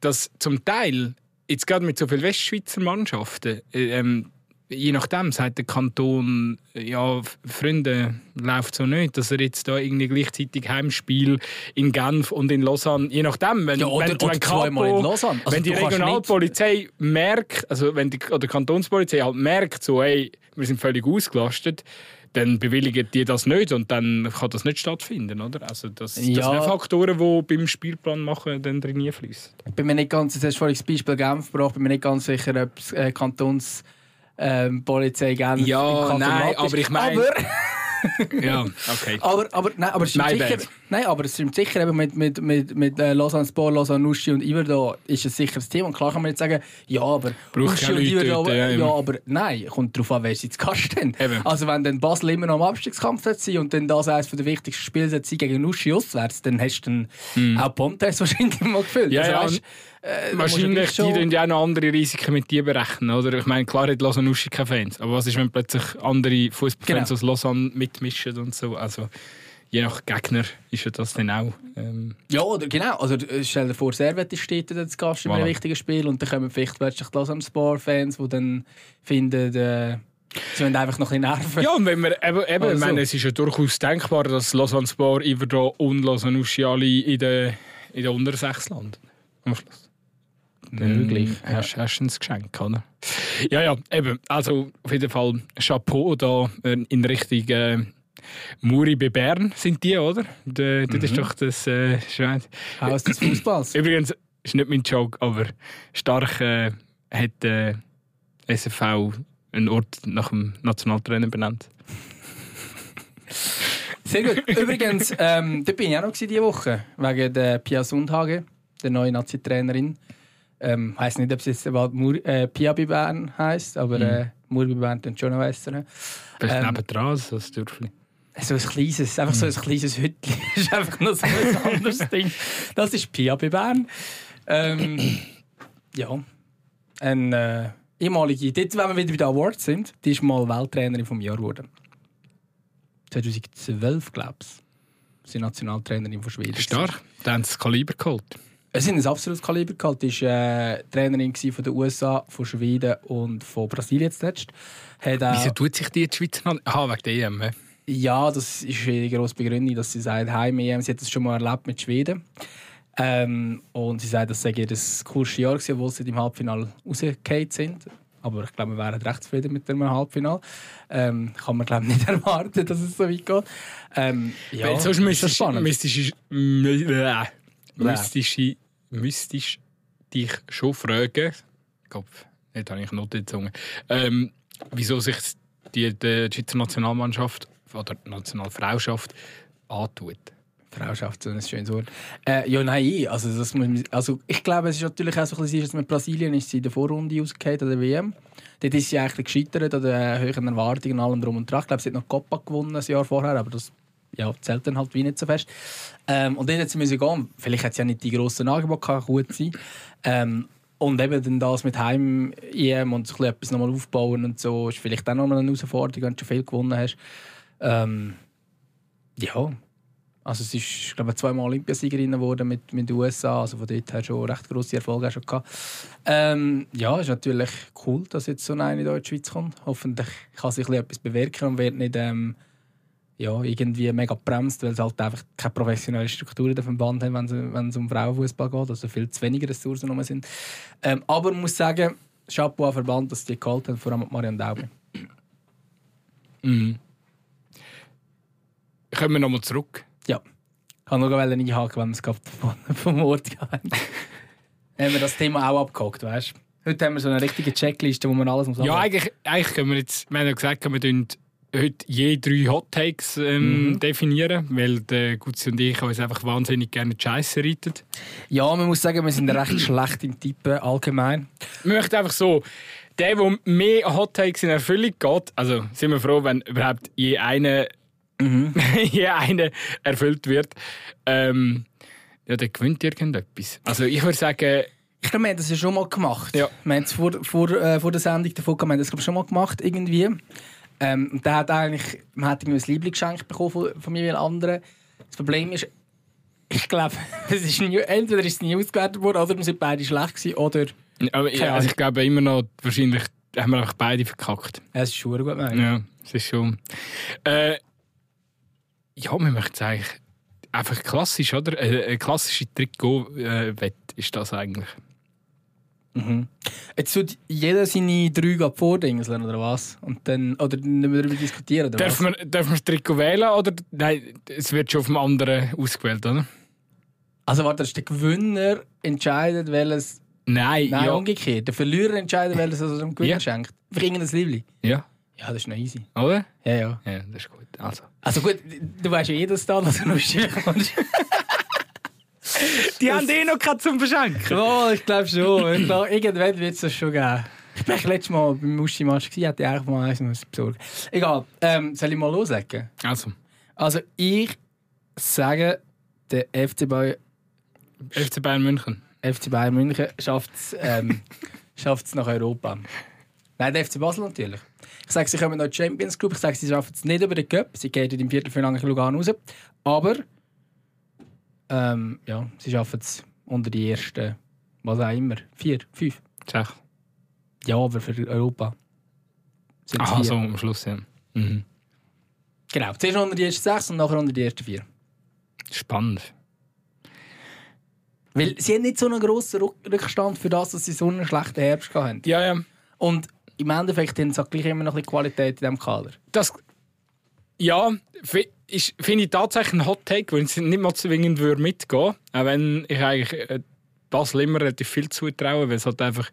Dass zum Teil, jetzt gerade mit so vielen Westschweizer Mannschaften, äh, ähm, je nachdem sagt der Kanton, ja, Freunde, läuft so nicht, dass er jetzt da irgendwie gleichzeitig Heimspiel in Genf und in Lausanne, je nachdem, wenn, Ja, oder- wenn, oder wenn zweimal in Lausanne. Also wenn die Regionalpolizei merkt, also wenn die oder die Kantonspolizei halt merkt, so, hey, wir sind völlig ausgelastet, dann bewilligen die das nicht und dann kann das nicht stattfinden, oder? Also das, das Ja. sind Faktoren, die beim Spielplan machen dann drin fließen. Ich bin mir nicht ganz, jetzt hast du vorhin das Beispiel Genf gebracht, bin mir nicht ganz sicher, ob es äh, Kantons ähm, Polizei Ja, nein, aber ich meine- *laughs* Ja, okay. aber, aber, nein, aber es stimmt My sicher, bad. nein, aber es stimmt sicher eben mit, mit, mit, mit äh, Lausanne Sport, Lausanne Uschi und Iverdo ist es sicher das Thema. Und klar kann man jetzt sagen, ja, aber Braucht Uschi und Iverdo, dort, ja, ja, aber nein, kommt darauf an, wer sie zu Gast haben. Eben. Also wenn dann Basel immer noch im Abstiegskampf sein und dann das eines der wichtigsten Spiele sein gegen Uschi auswärts, dann hast du dann auch Pontes *laughs* wahrscheinlich mal gefüllt. Ja, also, ja, weißt, äh, Wahrscheinlich, die tun ja auch noch andere Risiken mit dir berechnen, oder? Ich meine, klar hat Lausanne Uschi keine Fans, aber was ist, wenn plötzlich andere Fußballfans Genau. aus Lausanne mitmischen und so? Also, je nach Gegner ist ja das dann auch... Ähm, Ja, oder genau. Also, äh, stell dir vor, Servet steht dort zu Gast in einem wichtigen Spiel und dann kommen vielleicht plötzlich Lausanne Sport-Fans, die dann finden, äh, sie wollen einfach noch ein bisschen nerven. Ja, und wenn wir eben, eben ich Also. meine, es ist ja durchaus denkbar, dass Lausanne Sport, Iverdro und Lausanne Uschi alle in den, in sechs landen. Am Schluss. Möglich, Dann Hast, hast du ein Geschenk, oder? Ja, ja, eben. Also auf jeden Fall Chapeau da äh, in Richtung äh, Muri bei Bern sind die, oder? Da- Das ist doch das äh, Schweiz. Haus des Fußballs. Übrigens, ist nicht mein Joke, aber stark äh, hat äh, SFV einen Ort nach dem Nationaltrainer benannt. Sehr gut. Übrigens, ähm, da bin ich auch noch diese Woche, wegen der Pia Sundhage, der neuen Nazi-Trainerin. Ähm, ich weiss nicht, ob es jetzt bald Mur äh, Piabi Bern heisst, aber äh, Murbi Bern dann schon noch besser. Bist Ähm, nebendran, so ein Dörfli. So ein kleines, einfach so ein kleines Hütchen. Das *laughs* ist einfach noch so ein anderes *laughs* Ding. Das ist Piabi Bern. Ähm, ja. Ein äh, ehemalige, dort, wenn wir wieder bei den Awards sind, die ist mal Welttrainerin vom Jahr geworden. 2012, glaube ich. Sie Nationaltrainerin von Schweden. Stark. Dann haben sie das Kaliber geholt. Es sind ein absolutes Kaliber gehabt. Sie war äh, Trainerin von den USA, von Schweden und von Brasilien zuletzt. Hat auch, Wieso tut sich die in die Schweiz noch? Aha, wegen der EM. Ja, das ist ihre grosse Begründung, dass sie sagt, heim EM, sie hat das schon mal erlebt mit Schweden. Ähm, und sie sagt, das sei ihr das coolste Jahr gewesen, obwohl sie im Halbfinale rausgefallen sind. Aber ich glaube, wir wären recht zufrieden mit dem Halbfinale. Ähm, kann man glaube ich nicht *laughs* erwarten, dass es so weit geht. Ähm, ja, Weil sonst ist müsstest spannend. müsstest du müsstest, müsstest dich schon fragen, ich glaube, nicht habe ich noch die Zunge, ähm, wieso sich die, die Schweizer Nationalmannschaft oder die Nationalfrauschaft antut. Frauschaft, so ein schönes Wort. Äh, ja, nein, also, das muss, also ich glaube, es ist natürlich auch so ein bisschen, dass mit Brasilien ist sie in der Vorrunde ausgefallen an der WM. Dort ist sie eigentlich gescheitert an den höheren Erwartungen und allem drum und dran. Ich glaube, sie hat noch Copa gewonnen ein Jahr vorher, aber das ja, zählt dann halt wie nicht so fest. Ähm, und dann hat sie gehen. Vielleicht hat sie ja nicht die grossen Angebote gehabt, gut sein. Ähm, und eben dann das mit Heim-EM und so etwas nochmal aufbauen und so, ist vielleicht auch nochmal eine Herausforderung, wenn du schon viel gewonnen hast. Ähm, ja, also sie ist, ich glaube zweimal Olympiasiegerin geworden mit, mit den USA, also von dort her schon recht grosse Erfolge schon gehabt. Ähm, ja, ist natürlich cool, dass jetzt so eine in die Schweiz kommt. Hoffentlich kann bisschen etwas bewirken und wird nicht ähm, ja, irgendwie mega bremst, weil es halt einfach keine professionelle Struktur in dem Verband haben, wenn es, um Frauenfußball geht, also viel zu wenige Ressourcen rum sind. Ähm, aber man muss sagen, Chapeau an Verband, dass die gehalten haben, vor allem Marianne Daube. Mhm. Kommen wir nochmal zurück. Ja. Ich wollte nur einhaken, wenn wir es gerade vom, vom Ort gehen. *laughs* haben wir das Thema auch abgehakt, weißt du? Heute haben wir so eine richtige Checkliste, wo man alles muss Ja, abhaken. eigentlich, eigentlich können wir jetzt, wir haben ja gesagt, wir tun heute je drei Hot Takes ähm, definieren, weil der Gutzi und ich uns einfach wahnsinnig gerne die Scheiße reiten. ja, man muss sagen, wir sind recht schlecht im Tippen allgemein. Wir möchten einfach so, der, der mehr Hot Takes in Erfüllung geht, also sind wir froh, wenn überhaupt je eine, *laughs* je eine erfüllt wird, ähm, ja, der gewinnt irgendetwas. Also ich würde sagen, Ich glaube, wir haben das ja schon mal gemacht. Ja. Wir haben es vor, vor, äh, vor der Sendung davon gehabt, wir haben das glaub ich, schon mal gemacht, irgendwie. Ähm, und der hat eigentlich, man hat irgendwie ein Lieblingsgeschenk bekommen von, von mir oder anderen. Das Problem ist, ich glaube, *laughs* es ist nie, entweder ist es nie ausgewertet worden oder wir sind beide schlecht gewesen, oder aber, ja, also ich glaube immer noch, wahrscheinlich haben wir einfach beide verkackt. es ist schon gut. meine ich. Ja, es ist schon. Äh, ja, wir möchten es eigentlich einfach klassisch, oder? Eine, eine klassische Trikot-Wette ist das eigentlich. Jetzt tut jeder seine drei gerade vordingseln, oder was? Und dann, oder nicht mehr darüber diskutieren, oder Dürfen was? wir, dürfen wir das Trikot wählen oder? Nein, es wird schon auf dem anderen ausgewählt, oder? Also warte, der Gewinner entscheidet, welches... Nein, Nein, ja. umgekehrt. Der Verlierer entscheidet, welches er dem Gewinner Ja. schenkt. Für irgendein Liebling. Ja, Ja, das ist noch easy. oder? Ja, ja. Ja, das ist gut. Also. Also gut, du weißt ja eh, dass da was lustig *laughs* kommt. Die haben eh noch keinen zum Verschenken. oh, ich glaube schon. Ich glaub, irgendwann wird es das schon geben. Ich bin letztes Mal beim Muschi-Match, gewesen, hätte ich eigentlich mal eins müssen besorgen Egal, ähm, soll ich mal loslegen? Also, Also ich sage, der FC Bayern FC Bayern München. FC Bayern München schafft es ähm, *laughs* schafft's nach Europa. Nein, der FC Basel natürlich. Ich sage, sie kommen noch in die Champions Group. Ich sage, sie schaffen es nicht über den Cup. Sie gehen im Viertelfinale gegen Lugano raus. Aber ähm, ja, sie schaffen es unter die ersten, was auch immer, vier, fünf. Sech. Ja, aber für Europa. Aha, vier. so am Schluss, ja. Mhm. Genau, zuerst unter die ersten sechs und nachher unter die ersten vier. Spannend. Weil sie haben nicht so einen grossen Rückstand für das, dass sie so einen schlechten Herbst gehabt haben. Ja, ja. Und im Endeffekt haben sie auch gleich immer noch ein bisschen Qualität in diesem Kader. Das, ja, finde ich tatsächlich ein Hot Take, weil ich nicht mal zwingend würde mitgehen Auch wenn ich eigentlich äh, Basel immer relativ viel zutraue, weil es halt einfach,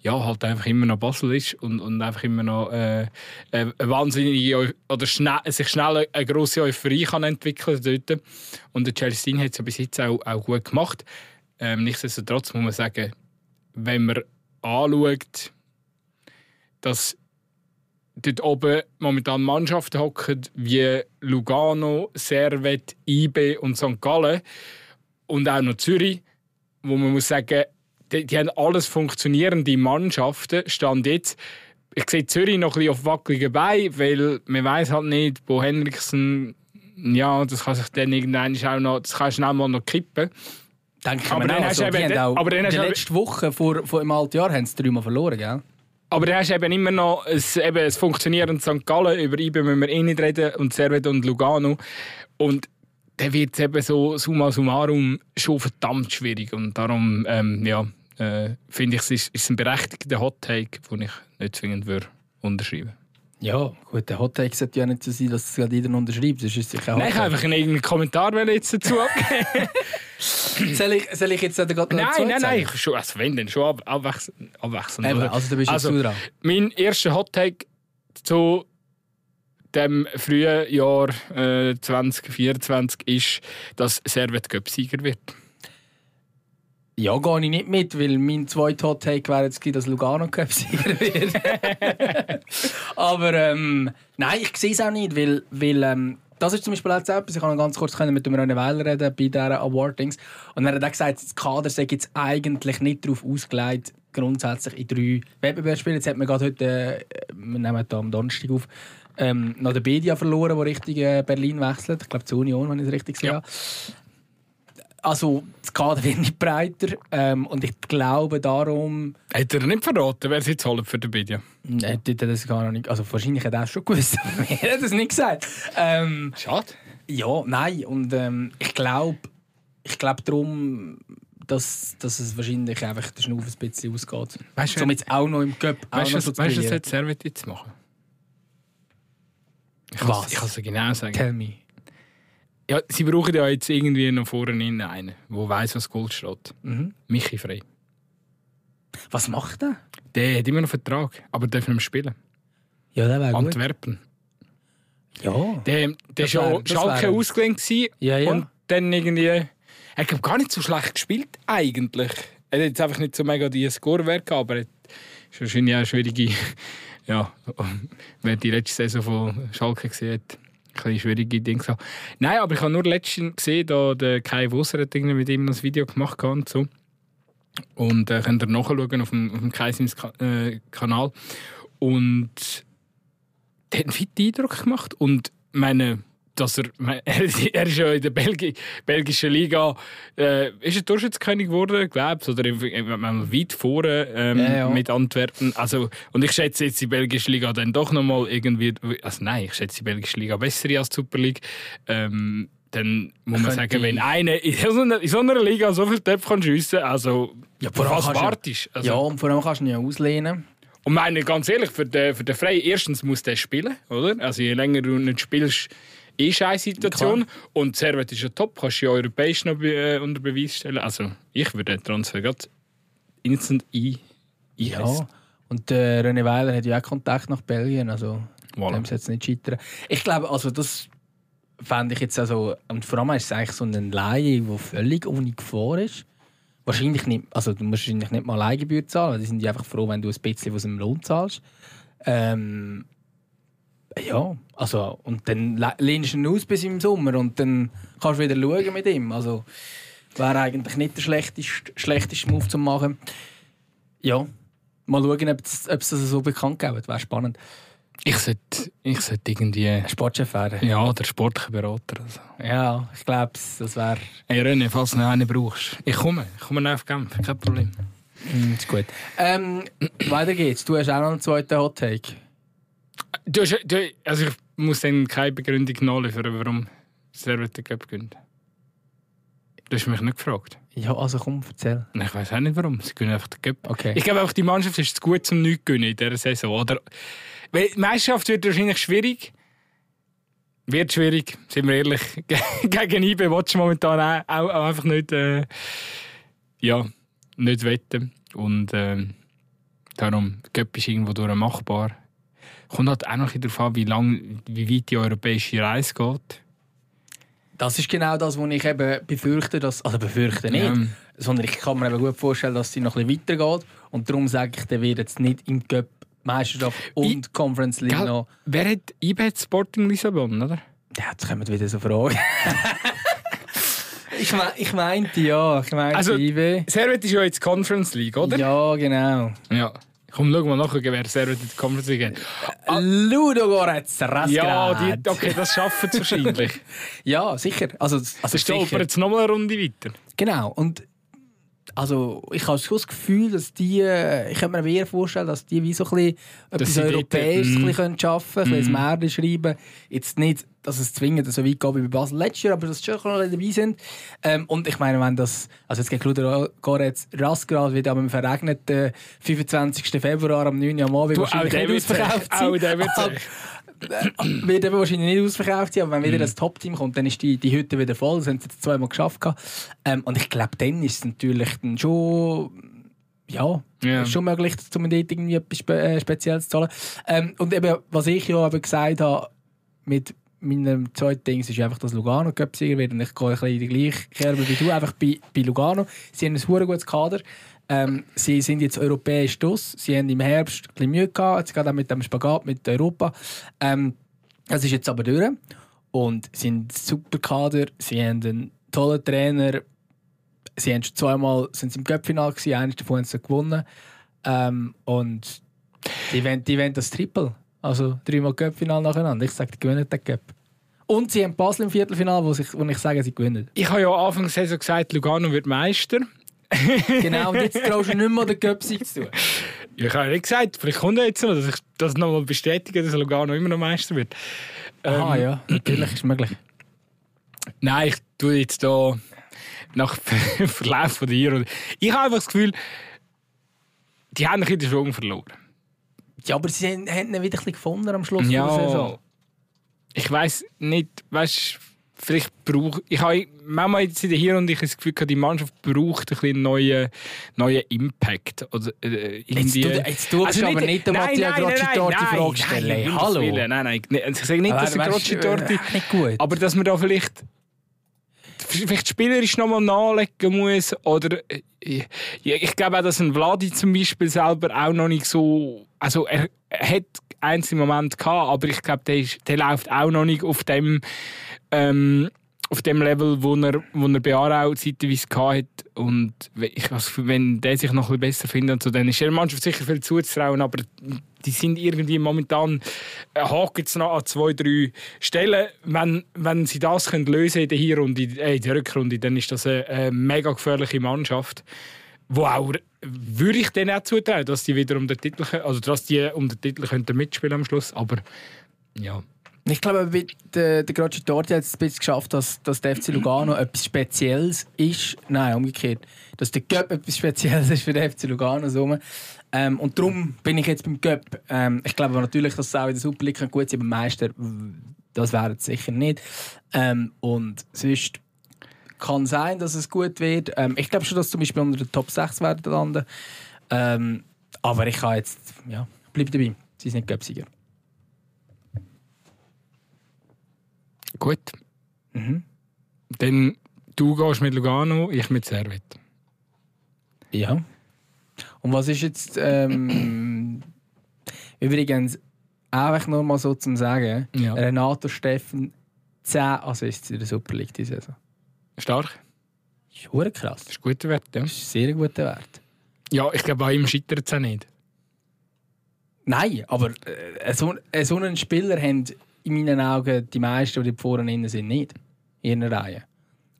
ja, halt einfach immer noch Basel ist und, und einfach immer noch äh, äh, eine wahnsinnige oder schnell, sich schnell eine grosse Euphorie kann entwickeln dort. Und der Chelsea hat es ja bis jetzt auch, auch gut gemacht. Ähm, nichtsdestotrotz muss man sagen, wenn man anschaut, dass dort oben momentan Mannschaften hocken wie Lugano, Servet, IB und St. Gallen und auch noch Zürich, wo man muss sagen, die, die haben alles funktionierende Mannschaften, stand jetzt. Ich sehe Zürich noch ein bisschen auf wackeligen Beinen, weil man weiß halt nicht, Bo Henriksen, ja, das kann sich dann irgendwann auch noch, das kann schnell mal noch kippen. Denke Aber dann auch, hast also, du eben- auch aber dann in hast der du letzten Woche vor, vor im alten Jahr haben sie dreimal verloren, gell? Aber du hast eben immer noch ein, eben ein funktionierendes St. Gallen, über IBE müssen wir eh nicht reden, und Servet und Lugano. Und dann wird es eben so summa summarum schon verdammt schwierig. Und darum ähm, ja, äh, finde ich, es ist, ist ein berechtigter Hot-Take, den ich nicht zwingend würde unterschreiben Ja, gut, der Hottake sollte ja nicht so sein, dass es gerade jeder unterschreibt. Das ist sicher Nein, ich wollte einfach einen Kommentar jetzt dazu abgeben. *laughs* soll, ich, soll ich jetzt gerade noch nein, nein, nein, ich schon, also wenn, dann schon ab, abwechseln. abwechseln Eben, oder? also da bist Also, du dran. Mein erster Hottake zu dem frühen Jahr äh, 2024 ist, dass Servet Cup-Sieger wird. Ja, gehe ich nicht mit, weil mein zweiter Hottake wäre jetzt dass Lugano Cup-Sieger wird. *laughs* Aber ähm, nein, ich sehe es auch nicht, weil, weil ähm, das ist zum Beispiel jetzt etwas, ich kann noch ganz kurz mit dem René Weiler reden bei dieser Awardings und er hat auch gesagt, das Kader sei jetzt eigentlich nicht darauf ausgelegt, grundsätzlich in drei Wettbewerbe zu spielen. Jetzt hat man gerade heute, äh, wir nehmen hier am Donnerstag auf, ähm, noch den Bedia verloren, der Richtung äh, Berlin wechselt. Ich glaube, zur Union, wenn ich es richtig sehe. Ja. Also, das Kader wird nicht breiter. Ähm, und ich glaube darum. Hat er nicht verraten, wer es jetzt holt für den Bidia? Nein, hat er das gar noch nicht. Also, wahrscheinlich hat er es schon gewusst, *laughs* aber mir hat er das nicht gesagt. Ähm, Schade. ja, nein. Und ähm, ich glaube ich glaub darum, dass, dass es wahrscheinlich einfach der Schnuff ein bisschen ausgeht. Weißt du, Um jetzt auch noch im Cup weißt, du, was- weißt was jetzt Servet jetzt machen? Ich Was? kann's- Ich kann es genau sagen. Tell me. Ja, sie brauchen ja jetzt irgendwie noch vorne einen, der weiß, was Gold steht. Mhm. Michi Frey. Was macht er? Der hat immer noch Vertrag, aber darf nicht mehr spielen. Ja, der wäre gut. Antwerpen. Ja. Der, der Das war wär- schon Schalke gewesen Ja, ja. und dann irgendwie... Er hat gar nicht so schlecht gespielt, eigentlich. Er hat jetzt einfach nicht so mega die Scorewerk gehabt, aber er hat ist wahrscheinlich auch eine schwierige... *laughs* Ja, wer die letzte Saison von Schalke gesehen hat, bisschen schwierige Dinge gehabt. Nein, aber ich habe nur letztens gesehen, da der Kai Wusser hat mit ihm ein Video gemacht und so. Und äh, könnt ihr nachschauen auf dem, auf dem Kai Sims äh, Kanal. Und der hat einen fitten Eindruck gemacht. Und meine, dass *laughs* er, er ist ja in der Belgi belgischen Liga äh, ist er Durchschnittskönig geworden, glaube ich, oder weit vorne ähm, Ja, ja. mit Antwerpen. Also, und ich schätze jetzt die belgische Liga dann doch noch mal irgendwie, also nein, ich schätze die belgische Liga besser als die Super League. Ähm, dann muss man sagen, wenn einer in so einer, in so einer Liga so viel Töpfe kann schiessen, also Ja, vor was wartest also, Ja, und vor allem kannst du ihn ja auslehnen. und meine, ganz ehrlich, für den, für den Frey, erstens muss der spielen, oder? Also je länger du nicht spielst, eh scheiß Situation. Und Servet ist ja top, kannst du ja europäisch noch be äh, unter Beweis stellen. Also ich würde den Transfer gerade instant ein. Ja. Und äh, René Weiler hat ja auch Kontakt nach Belgien, also Voilà. dem es nicht scheitern. Ich glaube, also das fände ich jetzt also, und vor allem ist es eigentlich so eine Laie, die völlig ohne Gefahr ist. Wahrscheinlich nicht, also du musst wahrscheinlich nicht mal Leihgebühr zahlen, die sind ja einfach froh, wenn du ein bisschen aus dem Lohn zahlst. Ähm, ja, also, und dann le- lehnst du ihn aus bis im Sommer und dann kannst du wieder schauen mit ihm. Also, wäre eigentlich nicht der schlechteste, schlechteste Move zu machen. Ja, mal schauen, ob es, ob es das so bekannt gibt. Wäre spannend. Ich sollte, ich sollte irgendwie... Sportchef werden. Ja, der sportliche Berater. Also. Ja, ich glaube, das wäre Hey René, falls du noch einen brauchst. Ich komme, ich komme nach Genf, kein Problem. mm, ist gut. Ähm, *clears throat* weiter geht's. Du hast auch noch einen zweiten Hot Take. Du hast, du, also ich muss dann keine Begründung nachliefern, warum Servet den Cup gönnt. Du hast mich nicht gefragt. Ja, also komm, erzähl. Nein, Ich weiß auch nicht warum. Sie gönnen einfach den Cup. Okay. Ich glaube einfach, die Mannschaft ist zu gut zum nichts gönnen in dieser Saison. Oder? Weil die Meisterschaft wird wahrscheinlich schwierig. Wird schwierig, sind wir ehrlich. *laughs* Gegen IBE willst du momentan auch, auch, auch einfach nicht, äh, ja, nicht wetten. Und ähm, darum, Cup ist irgendwo durch machbar. Kommt halt auch noch darauf an, wie, lang, wie weit die europäische Reise geht. Das ist genau das, was ich eben befürchte, dass, also befürchte nicht, Ja. sondern ich kann mir eben gut vorstellen, dass sie noch ein bisschen weitergeht. Und darum sage ich, der wird jetzt nicht im Cup Meisterschaft und Conference League Gell? noch. Wer hat IB hat Sporting Lissabon, oder? Ja, jetzt kommen wieder so Fragen. *laughs* ich, mein, ich meinte ja, ich meinte Also- IB. Servet ist ja jetzt Conference League, oder? Ja, genau. Ja. Komm, schau mal nachher, wer Servet in die Conference League hat. Ludo Goretz, Ah. Ja, die, okay, das schaffen sie wahrscheinlich. *laughs* Ja, sicher. Also, also stolpern jetzt nochmal eine Runde weiter. Genau. Und also, ich habe das Gefühl, dass die, äh, ich könnte mir eher vorstellen, dass die wie so ein bisschen etwas dort, Europäisches mm. ein bisschen schaffen können, ein bisschen Märchen schreiben. Jetzt nicht, dass es zwingend so weit geht wie bei Basel letztes Jahr, aber dass sie schon dabei sind. Ähm, und ich meine, wenn das, also jetzt gegen Ludo Goretz Rasgrad wird am verregneten 25. Februar am 9. Uhr am Abend Du, auch der wird ausverkauft *laughs* sein. auch der wird *laughs* sich- Äh, wird eben wahrscheinlich nicht ausverkauft sein, aber wenn wieder das Top-Team kommt, dann ist die, die Hütte wieder voll. Das haben sie jetzt zweimal geschafft. Ähm, und ich glaube, dann ist es natürlich dann schon. Ja, ist schon möglich, um dort irgendwie etwas Spe äh, Spezielles zu zahlen. Ähm, und eben, was ich ja eben gesagt habe, mit meinem zweiten Ding ist einfach, dass Lugano Cup-Sieger wird. Und ich gehe ein bisschen in die gleiche Kerbe wie du, einfach bei, bei Lugano. Sie haben ein sehr gutes Kader. Ähm, sie sind jetzt europäisch dus. Sie haben im Herbst ein bisschen Mühe gehabt, jetzt gerade auch mit dem Spagat mit Europa. Ähm, das ist jetzt aber durch. Und sie sind super Kader. Sie haben einen tollen Trainer. Sie haben schon zweimal sind sie im Cup-Final eines davon haben sie gewonnen. Ähm, und die wollen, die wollen das Triple. Also dreimal Cup-Final nacheinander. Ich sage, die gewinnen den Cup. Und sie haben Basel im Viertelfinale, wo ich, wo ich sage, sie gewinnen. Ich habe ja Anfang der Saison gesagt, Lugano wird Meister. Genau, und jetzt traust du nicht mehr den Cup-Sieg zu tun. Ja, Ich habe ja nicht gesagt, vielleicht kommt er jetzt noch, dass ich das nochmal bestätige, dass Lugano immer noch Meister wird. Ähm, ja, natürlich ist möglich. Nein, ich tue jetzt hier nach *laughs* Verlauf von Runde. Ich habe einfach das Gefühl, die haben ein bisschen den Schwung verloren. Ja, aber sie haben, ihn wieder ein bisschen gefunden am Schluss Ja. der Saison. Ich weiß nicht, weißt vielleicht brauche ich habe manchmal jetzt der Hinrunde ich das Gefühl, die Mannschaft braucht ein bisschen neuen, neuen Impact. Oder, äh, Jetzt, tu, jetzt tust du aber nicht den Nein, Matteo nein, nein, Grocci dort die nein, Frage stellen. nein, hallo. Nein, nein, nein, ich sage nicht, dass Aber Grocci weißt, dort äh, nicht gut. Aber dass man da vielleicht vielleicht spielerisch noch mal nachlegen muss oder äh, ich, ich glaube auch, dass ein Vladi zum Beispiel selber auch noch nicht so also er, er hat einzelne Momente gehabt, aber ich glaube, der, ist, der läuft auch noch nicht auf dem ähm, auf dem Level, wo er, wo er bei Aarau zeitweise gehabt hat. Und ich, also, wenn der sich noch ein bisschen besser findet, so, dann ist der Mannschaft sicher viel zuzutrauen, aber die sind irgendwie momentan äh, haken es noch an zwei, drei Stellen. Wenn, wenn sie das können lösen in der Hinrunde, äh, in der Rückrunde, dann ist das eine, eine mega gefährliche Mannschaft. Wo auch, würde ich denen auch zutrauen, dass die wieder um den Titel, also dass die um den Titel mitspielen am Schluss. Aber ja. Ich glaube, der, der Grocci dort hat es ein bisschen geschafft, dass, dass der FC Lugano *clears throat* etwas Spezielles ist. Nein, umgekehrt. Dass der Cup etwas Spezielles ist für den FC Lugano. So. Ähm, und darum bin ich jetzt beim Cup. Ähm, ich glaube natürlich, dass es auch in der Super League gut sein kann, aber Meister, das wäre es sicher nicht. Ähm, und sonst kann sein, dass es gut wird. Ähm, ich glaube schon, dass zum Beispiel unter den Top 6 werden landen. Ähm, aber ich kann jetzt, ja, bleib dabei. Sie sind nicht Cup-Sieger. Gut. Mhm. Dann du gehst mit Lugano, ich mit Servet. Ja. Und was ist jetzt ähm, *clears throat* übrigens einfach nur mal so zum Sagen: Ja. Renato Steffen 10 Assists in der Super League diese Saison. Stark. Das ist krass. Das ist ein guter Wert, ja. Das ist ein sehr guter Wert. Ja, ich glaube, an ihm scheitert es auch nicht. Nein, aber äh, so, äh, so einen Spieler haben in meinen Augen die meisten, die vorne innen sind, nicht. In ihren Reihen.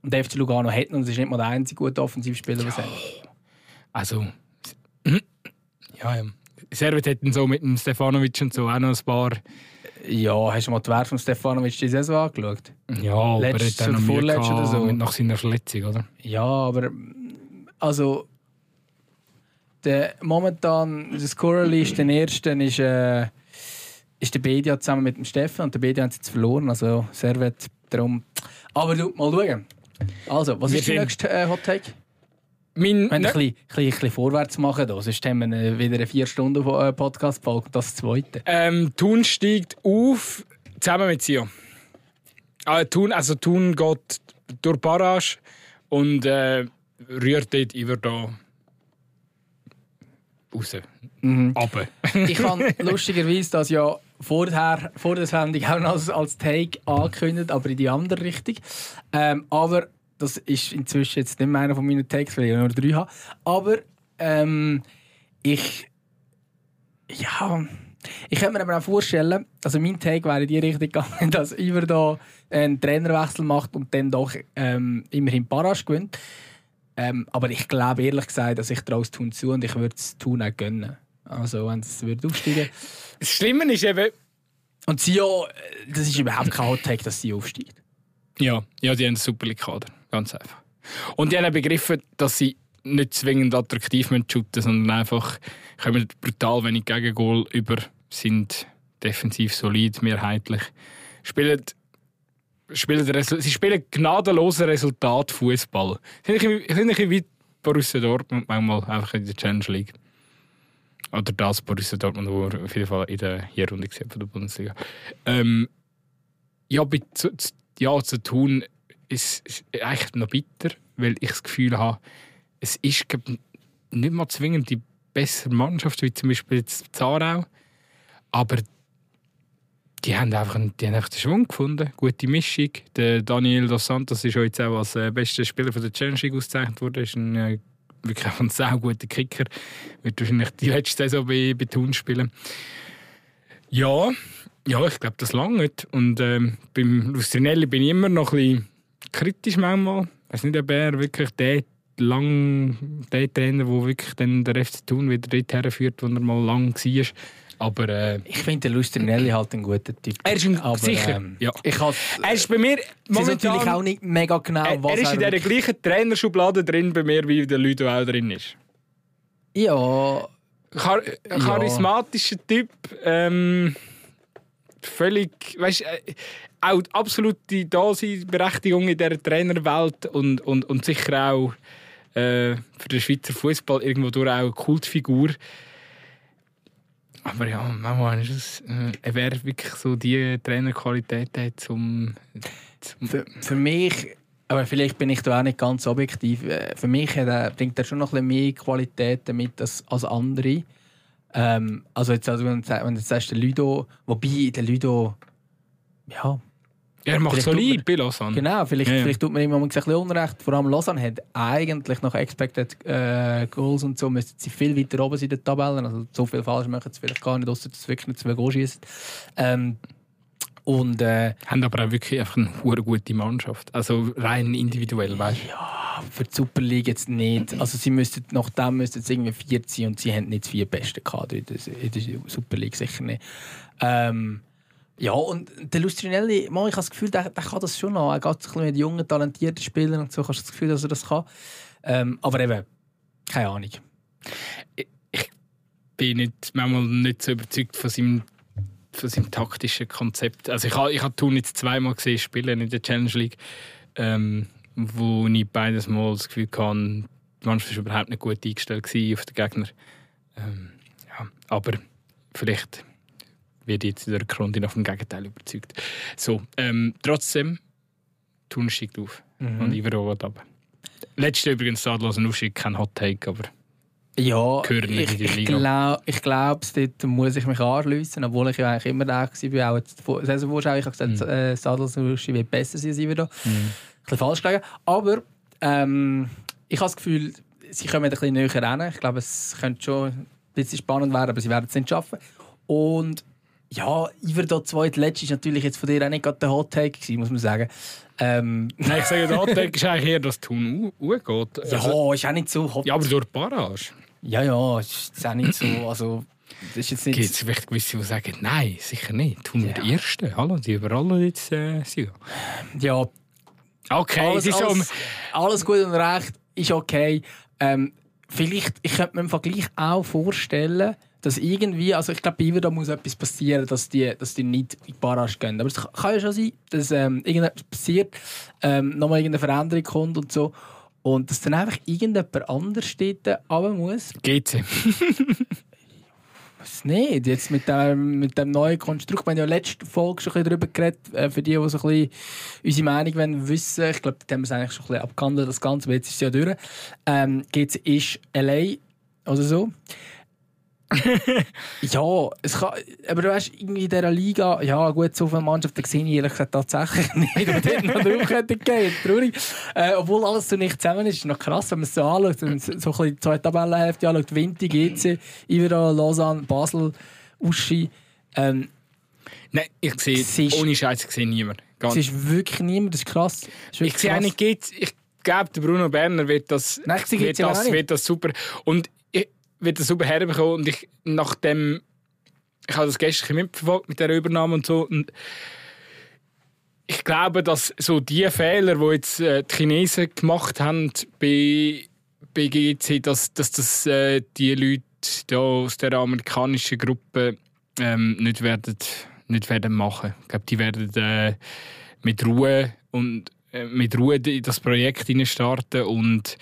Und der FC Lugano hat und es ist nicht mal der einzige gute Offensivspieler, den sie haben. Also, *clears throat* ja, ja. Servet hat dann so mit dem Stefanovic und so auch noch ein paar. Ja, hast du mal die Werte von Stefanovic die Saison angeschaut? Ja, aber er hat noch oder so. nach seiner Verletzung, oder? Ja, aber also der momentan der Scorerlist, den ersten ist, äh, ist der Bedia zusammen mit dem Steffen und der Bedia haben sie jetzt verloren, also Servet darum. Aber du, mal schauen. Also, was Wir ist der nächste äh, Hot Take? Mein, Wenn ne, ein, bisschen, ein, bisschen, vorwärts machen, da, sonst haben wir äh, wieder eine 4-Stunden-Podcast-Folge, das zweite. ähm, Thun steigt auf, zusammen mit Sion. Ah, Thun, also Thun geht durch Barrage und äh, rührt dort über da raus. Mhm. Aber. Ich habe *laughs* lustigerweise das ja vorher, vor der Sendung auch noch als, als Take angekündigt, aber in die andere Richtung. Ähm, aber das ist inzwischen jetzt nicht mehr einer von meinen Takes, weil ich nur drei habe. Aber ähm, ich. Ja. Ich könnte mir aber auch vorstellen, also mein Take wäre in die Richtung gegangen, *laughs* dass Iver da einen Trainerwechsel macht und dann doch ähm, immerhin Parasch gewinnt. Ähm, aber ich glaube ehrlich gesagt, dass ich daraus tun zu und ich würde es tun auch gönnen. Also wenn es würde aufsteigen. Das Schlimme ist eben. Und sie ja, das ist überhaupt kein Hot Take, dass sie aufsteigt. Ja, ja, die haben einen super Kader. Ganz einfach. Und die haben begriffen, dass sie nicht zwingend attraktiv shooten sondern einfach kommen brutal wenig Gegengol über, sind defensiv solid, mehrheitlich. Spielen, spielen, sie spielen gnadenlosen Resultat Fußball. Sind ein bisschen wie Borussia Dortmund manchmal einfach in der Challenge League. Oder das Borussia Dortmund, wo auf jeden Fall in der Hinrunde gesehen von der Bundesliga. Ähm, ja, bei, zu, ja, zu tun ist, ist eigentlich noch bitter, weil ich das Gefühl habe, es ist glaub, nicht mal zwingend die bessere Mannschaft, wie zum Beispiel jetzt Zarau. Aber die haben einfach, die haben einfach den Schwung gefunden. Gute Mischung. Der Daniel Dos Santos ist jetzt auch als äh, bester Spieler der Challenge League ausgezeichnet worden. Ist ein äh, wirklich ein sehr guter Kicker. Wird wahrscheinlich die letzte Saison bei, bei Thun spielen. Ja, ja, ich glaube, das langt. Und ähm, beim Lustrinelli bin ich immer noch ein bisschen kritisch manchmal. Ich weiß nicht, ob er wirklich der lang der Trainer, der wirklich dann der FC Thun wieder dort herführt, wo er mal lang war. Aber, äh, ich finde Lustrinelli halt ein guter Typ. Er ist ein, Aber, sicher. Ähm, ja. ich has, er ist bei mir momentan natürlich auch nicht mega genau, er, was er ist in dieser gleichen Trainerschublade drin bei mir, wie der Ludo auch drin ist. Ja. Char charismatischer Typ. Ähm, völlig, weißt, äh, auch absolute Daseinsberechtigung in dieser Trainerwelt und, und, und sicher auch äh, für den Schweizer Fußball irgendwo durch auch eine Kultfigur. Aber ja, manchmal ist es, äh, er wäre wirklich so die Trainerqualität hat, zum, zum für, für, mich, aber vielleicht bin ich da auch nicht ganz objektiv, äh, für mich hat bringt er schon noch ein bisschen mehr Qualität mit als, als andere. Ähm, also jetzt, also wenn, wenn du sagst, der Ludo, wobei der Ludo, ja, er macht solid bei Lausanne. Genau, vielleicht, ja, ja. vielleicht tut man ihm ein bisschen Unrecht. Vor allem Lausanne hat eigentlich nach Expected äh, Goals und so müssten sie viel weiter oben sein in den Tabellen. Also so viel falsch machen sie vielleicht gar nicht, außer dass sie wirklich nicht zwei Goals schießen. Ähm, und, äh, haben aber auch wirklich einfach eine gute Mannschaft. Also rein individuell, weißt du? Ja, für die Super League jetzt nicht. Also sie müssten, nach dem müssten sie irgendwie vier sein und sie haben nicht vier beste Kader in der, in der Super League, sicher nicht. Ähm, ja, und der Lustrinelli, man, ich habe das Gefühl, der, der kann das schon noch. Er geht bisschen mit jungen, talentierten Spielern und so. Hast du das Gefühl, dass er das kann? Ähm, aber eben, keine Ahnung. Ich, ich bin nicht, manchmal nicht so überzeugt von seinem, von seinem taktischen Konzept. Also ich habe ich hab Thun jetzt zweimal gesehen spielen in der Challenge League, ähm, wo ich beides Mal das Gefühl hatte, die Mannschaft war überhaupt nicht gut eingestellt auf den Gegner. Ähm, ja, aber vielleicht wird jetzt in der Grunde auf dem Gegenteil überzeugt. So, ähm, trotzdem, Thun steigt auf mhm. und Ivero wird ab. Letzte übrigens Sadlosen Aufstieg, kein Hot Take, aber ja, ich, ich glaube, ich glaub, dort muss ich mich anschliessen, obwohl ich ja eigentlich immer da war, auch jetzt Saisonvorschau, ich habe gesagt, mhm. äh, Sadlosen wird besser sein als Ivero. Mhm. Ein bisschen falsch gelegen, aber ähm, ich habe das Gefühl, sie kommen ein bisschen näher ran. Ich glaube, es könnte schon ein bisschen spannend werden, aber sie werden es nicht schaffen. Und ja, Iver da zweit letztes ist natürlich jetzt von dir auch nicht gerade der Hot Take gewesen, muss man sagen. Ähm, *laughs* Nein, ich sage, der Hot Take ist eigentlich eher, dass Thun geht. Ja, also, ist auch nicht so hot. Ja, aber durch Barrage. Ja, ja, ist auch nicht so. Also. Gibt es vielleicht gewisse, die sagen, nein, sicher nicht. Wir ja. die Ersten. Hallo, die überall jetzt äh, sind. Ja. Okay, alles, ist alles, alles gut und recht, ist okay. Ähm, vielleicht, ich könnte mir im Vergleich auch vorstellen, dass irgendwie, also ich glaube, bei da muss etwas passieren, dass die, dass die nicht in die Barrage gehen. Aber es kann ja schon sein, dass ähm, irgendetwas passiert, ähm, nochmal irgendeine Veränderung kommt und so. Und dass dann einfach irgendjemand anders steht, aber muss. GC. *laughs* Was nicht? Jetzt mit dem, mit dem neuen Konstrukt. Wir haben ja letzte Folge schon ein bisschen darüber geredet, äh, für die, die so ein bisschen unsere Meinung wollen wissen Ich glaube, da haben wir es eigentlich schon ein bisschen abgehandelt, das Ganze, aber jetzt ist es ja durch. Ähm, GC ist LA oder so. Ja, es kann, aber du weißt, irgendwie in dieser Liga, ja gut, so viele Mannschaften gesehen ich ehrlich gesagt tatsächlich *laughs* nicht, die dort noch drauf hätten gehen, traurig. Äh, obwohl alles so nicht zusammen ist, ist noch krass, wenn man es so anschaut, wenn man so ein bisschen zwei Tabellenhälfte anschaut, Vinti, GC, Ivera, Lausanne, Basel, Uschi. Ähm, Nein, ich sehe, Siehst- ohne Scheiß, ich sehe niemand. Gar es ist wirklich niemand, das ist krass. Das ist Ich sehe eigentlich, geht's, ich glaube, Bruno Berner wird das, Nein, wird aber auch das, nicht. wird das super. Und wird das super herbekommen. Und ich, nachdem, ich habe das gestern mitverfolgt mit der Übernahme und so. Und ich glaube, dass so die Fehler, die jetzt äh, die Chinesen gemacht haben bei, bei GC, dass, dass das äh, die Leute da aus der amerikanischen Gruppe ähm, nicht werden nicht werden machen. Ich glaube, die werden äh, mit Ruhe und äh, mit Ruhe in das Projekt starten und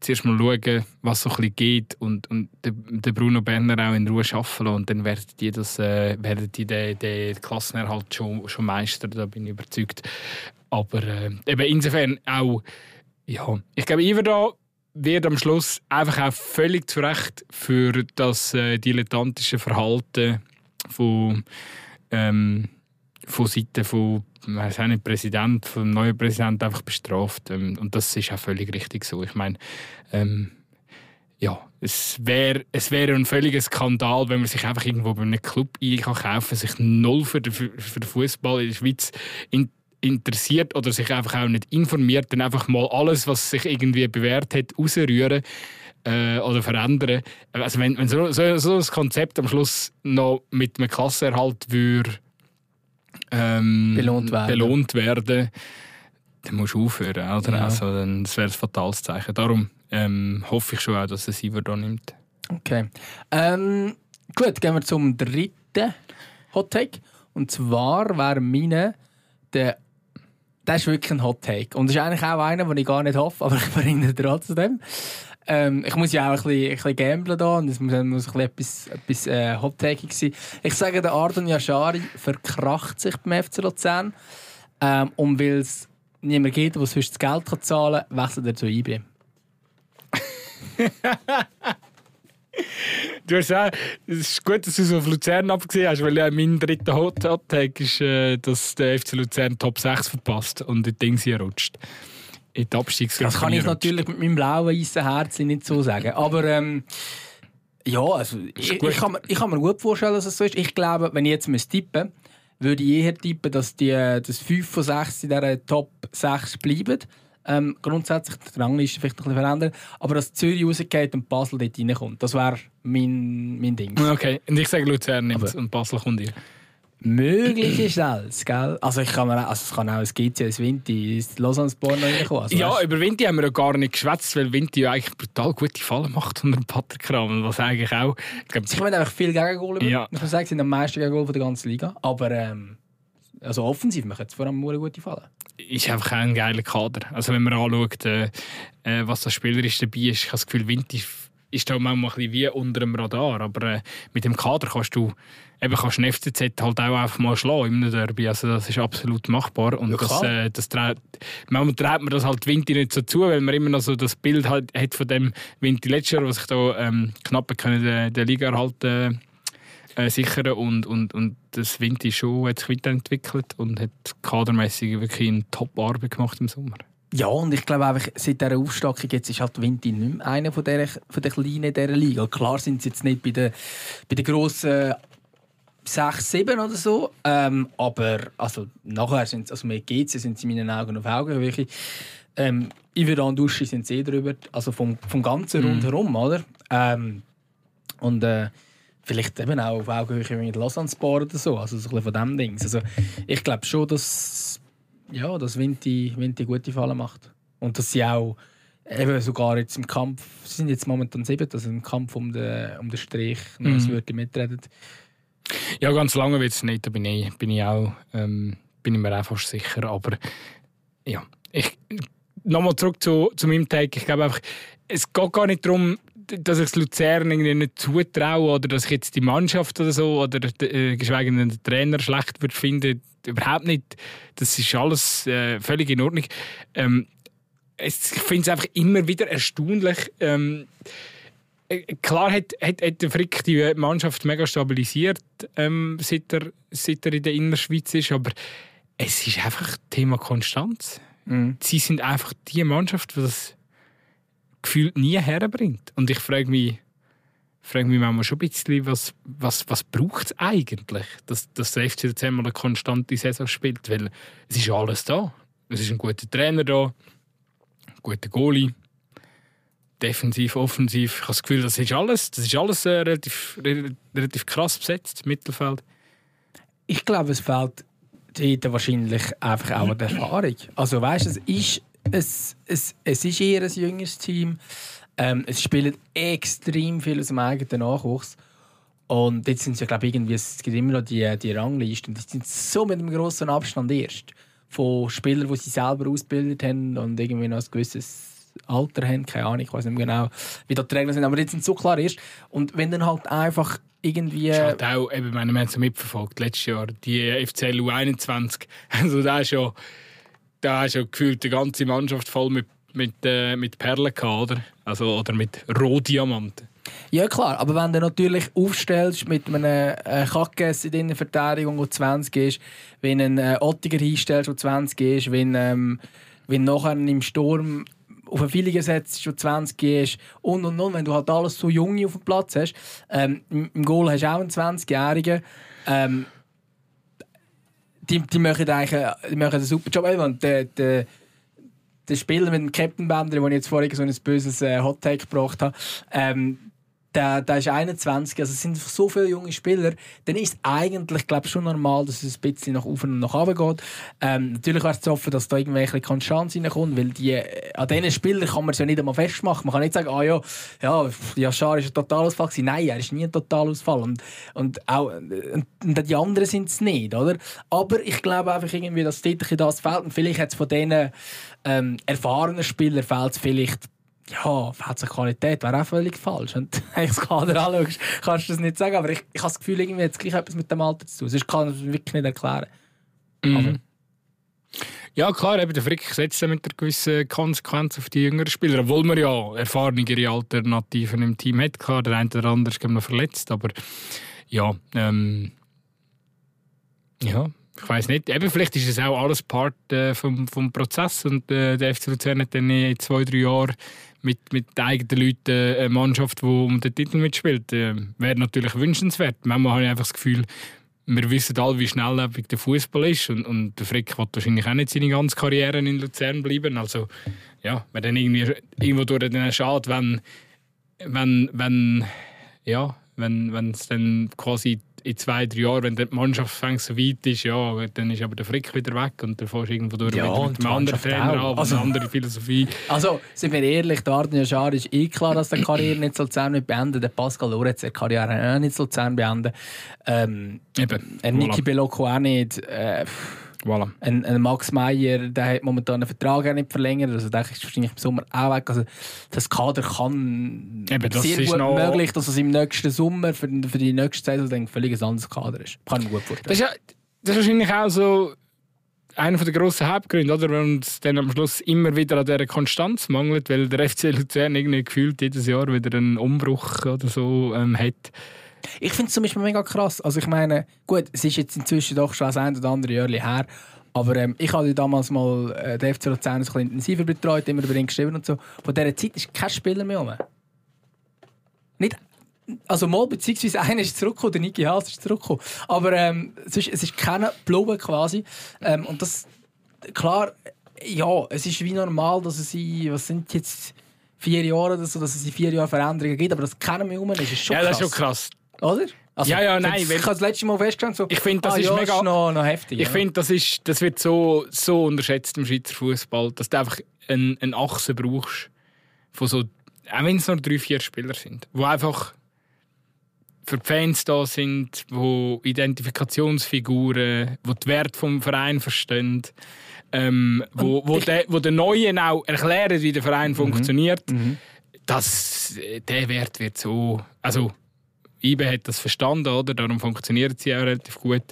zuerst mal schauen, was so ein bisschen geht und, und den, Bruno Berner auch in Ruhe arbeiten lassen. und dann werden die, das, äh, werden die den, den Klassenerhalt schon, schon meistern, da bin ich überzeugt. Aber äh, eben insofern auch, ja, ich glaube, Iverdon wird am Schluss einfach auch völlig zu Recht für das äh, dilettantische Verhalten von, ähm, von Seiten von weiß auch nicht, Präsident, vom neuen Präsident einfach bestraft. Ähm, und das ist auch völlig richtig so. Ich meine, ähm, ja, es wäre es wär ein völliger Skandal, wenn man sich einfach irgendwo bei einem Club ein kann sich null für den, für den Fußball in der Schweiz in, interessiert oder sich einfach auch nicht informiert, dann einfach mal alles, was sich irgendwie bewährt hat, rausrühren äh, oder verändern. Also wenn, wenn so, so, so ein Konzept am Schluss noch mit einem Klassenerhalt würde ähm, Belohnt werden. belohnt werden, dann musst du aufhören. Oder? Ja. Also, dann, das wäre ein fatales Zeichen. Darum ähm, hoffe ich schon auch, dass es Iver da nimmt. Okay. Ähm, gut, gehen wir zum dritten Hot Take. Und zwar wäre meine der das ist wirklich ein Hot Take. Und das ist eigentlich auch einer, den ich gar nicht hoffe, aber *laughs* ich bringe ihn trotzdem. Ähm, ich muss ja auch ein bisschen, ein bisschen gamblen da und es muss, muss ein bisschen etwas, etwas äh, Hot Take sein. Ich sage, der Ardon Yashari verkracht sich beim FC Luzern. Ähm, und weil es niemand gibt, der sonst das Geld kann zahlen kann, wechselt er zu IB. *laughs* Du hast auch, es ist gut, dass du es auf Luzern abgesehen hast, weil ja mein dritter Hot Take ist, äh, dass der FC Luzern Top 6 verpasst und in hier rutscht. In die Abstiegsgruppe Das kann ich natürlich mit meinem blauen, weißen Herzen nicht so sagen. Aber ähm, ja, also, ich, ich, kann mir, ich kann mir gut vorstellen, dass es so ist. Ich glaube, wenn ich jetzt müsste tippen würde ich eher tippen, dass die, dass 5 von 6 in dieser Top 6 bleiben. Ähm, grundsätzlich die Rangliste vielleicht ein bisschen verändern. Aber dass Zürich rausgeht und Basel dort reinkommt, das wäre mein, mein Ding. Okay, und ich sage Luzern nimmt und Basel kommt hier. Möglich ist alles, gell? Also, ich kann mir auch, also es kann auch ein GC, ein Vinti, ein Lausanne-Sport noch reinkommen. Also, Ja, weißt- über Vinti haben wir ja gar nicht geschwätzt, weil Vinti ja eigentlich brutal gute Fallen macht unter dem Patrick. Was eigentlich auch. Ich glaub, Sie kommen einfach viel Gegengol. Ja. Muss man sagen, sie sind am meisten Gegengol der ganzen Liga. Aber ähm, also offensiv machen sie vor allem eine gute Fallen. ist einfach ein geiler Kader. Also wenn man anschaut, äh, äh, was das spielerisch dabei ist, ich habe das Gefühl, Vinti ist da manchmal ein bisschen wie unter dem Radar. Aber äh, mit dem Kader kannst du eben kannst du FCZ halt auch einfach mal schlagen in einem Derby. Also das ist absolut machbar. Und Ja, das, äh, das dreht, manchmal dreht man das halt Vinti nicht so zu, weil man immer noch so das Bild halt hat von dem Vinti letztes Jahr, was sich da ähm, knapp können der, der Liga erhalten äh, sichern und, und, und das Vinti schon hat sich weiterentwickelt und hat kadermäßig wirklich eine Top-Arbeit gemacht im Sommer. Ja, und ich glaube einfach, seit dieser Aufstockung jetzt ist halt Vinti nicht mehr einer von der, von der Kleinen in dieser Liga. Klar sind sie jetzt nicht bei den, bei den grossen 6, 7 oder so. Ähm, aber also, nachher sind sie, also mit GC sind sie in meinen Augen auf Augenhöhe. Ähm, Iver und Duschi sind sie eh drüber. Also vom, vom ganzen rundherum, oder? Ähm, und äh, vielleicht eben auch auf Augenhöhe mit Lausanne Sport oder so. Also so ein bisschen von dem Ding. Also ich glaube schon, dass, ja, dass Vinti, Vinti gute Fallen macht. Und dass sie auch eben sogar jetzt im Kampf, sie sind jetzt momentan sieben, also im Kampf um den, um den Strich Mhm. ein Wörtchen mitreden. Ja, ganz lange wird es nicht, da bin ich, bin ich auch ähm, bin ich mir auch fast sicher. Aber ja, ich, nochmal zurück zu, zu meinem Take. Ich glaube einfach, es geht gar nicht darum, dass ich es Luzern irgendwie nicht zutraue oder dass ich jetzt die Mannschaft oder so oder äh, geschweige denn den Trainer schlecht würde finden. Überhaupt nicht. Das ist alles äh, völlig in Ordnung. Ähm, es, ich finde es einfach immer wieder erstaunlich. Ähm, äh, klar hat, hat, hat der Frick die Mannschaft mega stabilisiert, ähm, seit, er, seit er in der Innerschweiz ist, aber es ist einfach Thema Konstanz. Mhm. Sie sind einfach die Mannschaft, die das gefühlt nie herbringt. Und ich frage mich, frage mich manchmal schon ein bisschen, was, was, was braucht es eigentlich, dass, dass der FC einmal eine konstante Saison spielt? Weil es ist alles da. Es ist ein guter Trainer da, ein guter Goalie, defensiv, offensiv. Ich habe das Gefühl, das ist alles, das ist alles äh, relativ, relativ krass besetzt, Mittelfeld. Ich glaube, es fehlt dort wahrscheinlich einfach auch die Erfahrung. Also weißt, es ist es, es, es ist eher ein jüngeres Team. Ähm, es spielt extrem viel aus dem eigenen Nachwuchs. Und jetzt sind sie, glaube ich, irgendwie, es gibt immer noch die, die Rangliste. Und die sind so mit einem grossen Abstand erst. Von Spielern, die sie selber ausgebildet haben und irgendwie noch ein gewisses Alter haben. Keine Ahnung, ich weiß nicht mehr genau, wie da die Regeln sind. Aber jetzt sind so klar erst. Und wenn dann halt einfach irgendwie. Das ist halt auch, eben, wir haben es mitverfolgt, letztes Jahr, die FCL U21. *laughs* Also da ist schon da hast du gefühlt die ganze Mannschaft voll mit, mit, äh, mit Perlen gehabt, oder? Also, oder mit Rohdiamanten. Ja klar, aber wenn du natürlich aufstellst mit einem äh, Kackes in deiner Verteidigung, der 20 ist, wenn du einen äh, Ottiger hinstellst, der 20 ist, wenn, ähm, wenn nachher im Sturm auf einen Villigen setzt, schon 20 ist und und und, wenn du halt alles so junge auf dem Platz hast, ähm, im Goal hast du auch einen 20-Jährigen, ähm, die, die machen eigentlich die machen einen super Job. Und der, der, der Spieler mit dem Captain Bender, den ich jetzt vorhin so ein böses äh, Hot Take gebracht habe, ähm, der, der ist 21, also es sind so viele junge Spieler, dann ist eigentlich glaub, schon normal, dass es ein bisschen nach oben und nach unten geht. Ähm, natürlich wäre es zu hoffen, dass da irgendwelche Konstanz reinkommt, weil die, äh, an diesen Spielern kann man es ja nicht einmal festmachen. Man kann nicht sagen, ah ja, ja, Yashar ist ein Totalausfall gewesen. Nein, er ist nie ein Totalausfall. Und, und, auch, und die anderen sind es nicht, oder? Aber ich glaube einfach irgendwie, dass dort das fehlt. Und vielleicht hat es von diesen ähm, erfahrenen Spielern fehlt vielleicht ja, fehlt Qualität, wäre auch völlig falsch. Wenn du *laughs* das Kader anschaust, kannst du das nicht sagen. Aber ich, ich habe das Gefühl, irgendwie hat es gleich etwas mit dem Alter zu tun. Sonst kann ich es wirklich nicht erklären. Mhm. Ja, klar, eben der Frick setzt mit einer gewissen Konsequenz auf die jüngeren Spieler. Obwohl man ja erfahrenere Alternativen im Team hat. Klar, der eine oder andere ist noch verletzt, aber ja, ähm, ja, ich weiß nicht, eben, vielleicht ist es auch alles Part äh, vom, vom Prozess und äh, der FC Luzern hat dann in zwei, drei Jahren mit, mit eigenen Leuten eine Mannschaft, die um den Titel mitspielt. Äh, Wäre natürlich wünschenswert. Manchmal habe ich einfach das Gefühl, wir wissen alle, wie schnelllebig der Fußball ist und, und der Frick wird wahrscheinlich auch nicht seine ganze Karriere in Luzern bleiben. Also ja, wäre dann irgendwie irgendwo durch den schade, wenn, wenn, wenn ja, wenn es dann quasi in zwei, drei Jahren, wenn die Mannschaft so weit ist, ja, dann ist aber der Frick wieder weg und dann fährst du irgendwo durch ja, mit, mit einem anderen Trainer an, also, eine andere Philosophie. Also, sind wir ehrlich, der Arden Schar ist eh klar, dass der Karriere nicht so Luzern nicht beenden Der Pascal Lorenz der Karriere auch nicht so Luzern beenden. Ähm, Eben. Äh, Niki. Belocco auch nicht. Äh, Voilà. Ein, ein, Max Meyer, der hat momentan einen Vertrag auch nicht verlängert, also der ist wahrscheinlich im Sommer auch weg. Also das Kader kann Eben, das sehr gut möglich, dass es im nächsten Sommer für, für die nächste Saison ein völlig anderes Kader ist. Kann ich mir gut vorstellen. Das ist, ja, das ist wahrscheinlich auch so einer der grossen Hauptgründe, oder? wenn uns dann am Schluss immer wieder an dieser Konstanz mangelt, weil der FC Luzern irgendwie gefühlt jedes Jahr wieder einen Umbruch oder so ähm, hat. Ich finde es zum Beispiel mega krass. Also ich meine, gut, es ist jetzt inzwischen doch schon ein oder andere Jahr her, aber ähm, ich habe damals mal äh, den FC Luzern ein bisschen intensiver betreut, immer über ihn geschrieben und so. Von dieser Zeit ist kein Spieler mehr um. Nicht also mal, beziehungsweise einer ist zurückgekommen, der Niki Haas ist zurückgekommen. Aber ähm, es, ist, es ist keine Blume quasi. Ähm, und das, klar, ja, es ist wie normal, dass es in, was sind jetzt, vier Jahre oder so, dass es in vier Jahren Veränderungen gibt, aber das kennen wir um, ist, schon krass. Ja, das ist schon krass. Oder? Also, ja, ja, nein. Ich habe das letzte Mal festgestellt, so, ich finde, das ah, ist ja, mega ist noch, noch heftig. Ich ja. finde, das, das wird so, so unterschätzt im Schweizer Fußball, dass du einfach eine, eine Achse brauchst, von so, auch wenn es nur drei, vier Spieler sind, wo einfach für die Fans da sind, wo Identifikationsfiguren, wo die Werte vom Verein verstehen, ähm, wo, wo, de, wo den Neuen auch erklären, wie der Verein mhm. funktioniert. Mhm das, der Wert wird so. Also, IBE hat das verstanden, oder? Darum funktioniert sie auch relativ gut.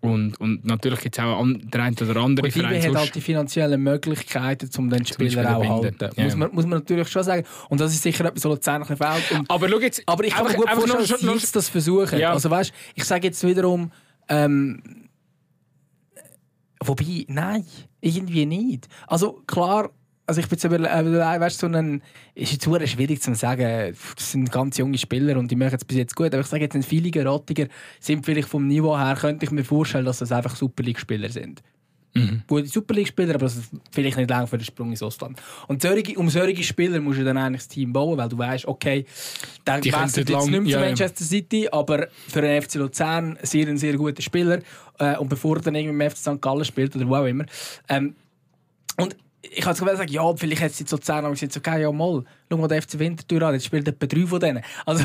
Und, und natürlich gibt es auch der eine oder andere Und IBE Verein. hat halt die finanziellen Möglichkeiten, um den Spieler auch zu halten. Ja. Muss, man, muss man natürlich schon sagen. Und das ist sicher etwas, was Luzern ein fehlt. Und aber schau jetzt. Aber ich kann mir einfach- gut einfach vorstellen, dass sie das versuchen. Ja. Also weißt, ich sage jetzt wiederum, ähm, wobei, nein, irgendwie nicht. Also klar, also ich bin jetzt äh, weißt, so ein, ist jetzt schwierig zu sagen, das sind ganz junge Spieler und die machen es bis jetzt gut, aber ich sage jetzt, ein Filiger, Rottiger sind vielleicht vom Niveau her, könnte ich mir vorstellen, dass das einfach Super League-Spieler sind. Mhm. Gute Super League-Spieler, aber vielleicht nicht lang für den Sprung ins Ausland. Und solche, um solche Spieler musst du dann eigentlich das Team bauen, weil du weißt, okay, der Die wechselt jetzt lang- nicht mehr zu ja, ja. Manchester City, aber für den FC Luzern sehr ein sehr guter Spieler. Äh, und bevor er dann irgendwie im FC St. Gallen spielt oder wo auch immer. Ähm, und ich kann sogar sagen, ja, vielleicht hat es jetzt Luzern aber gesagt, okay, ja mal, schau mal den FC Winterthur an, jetzt spielt etwa drei von denen. Also,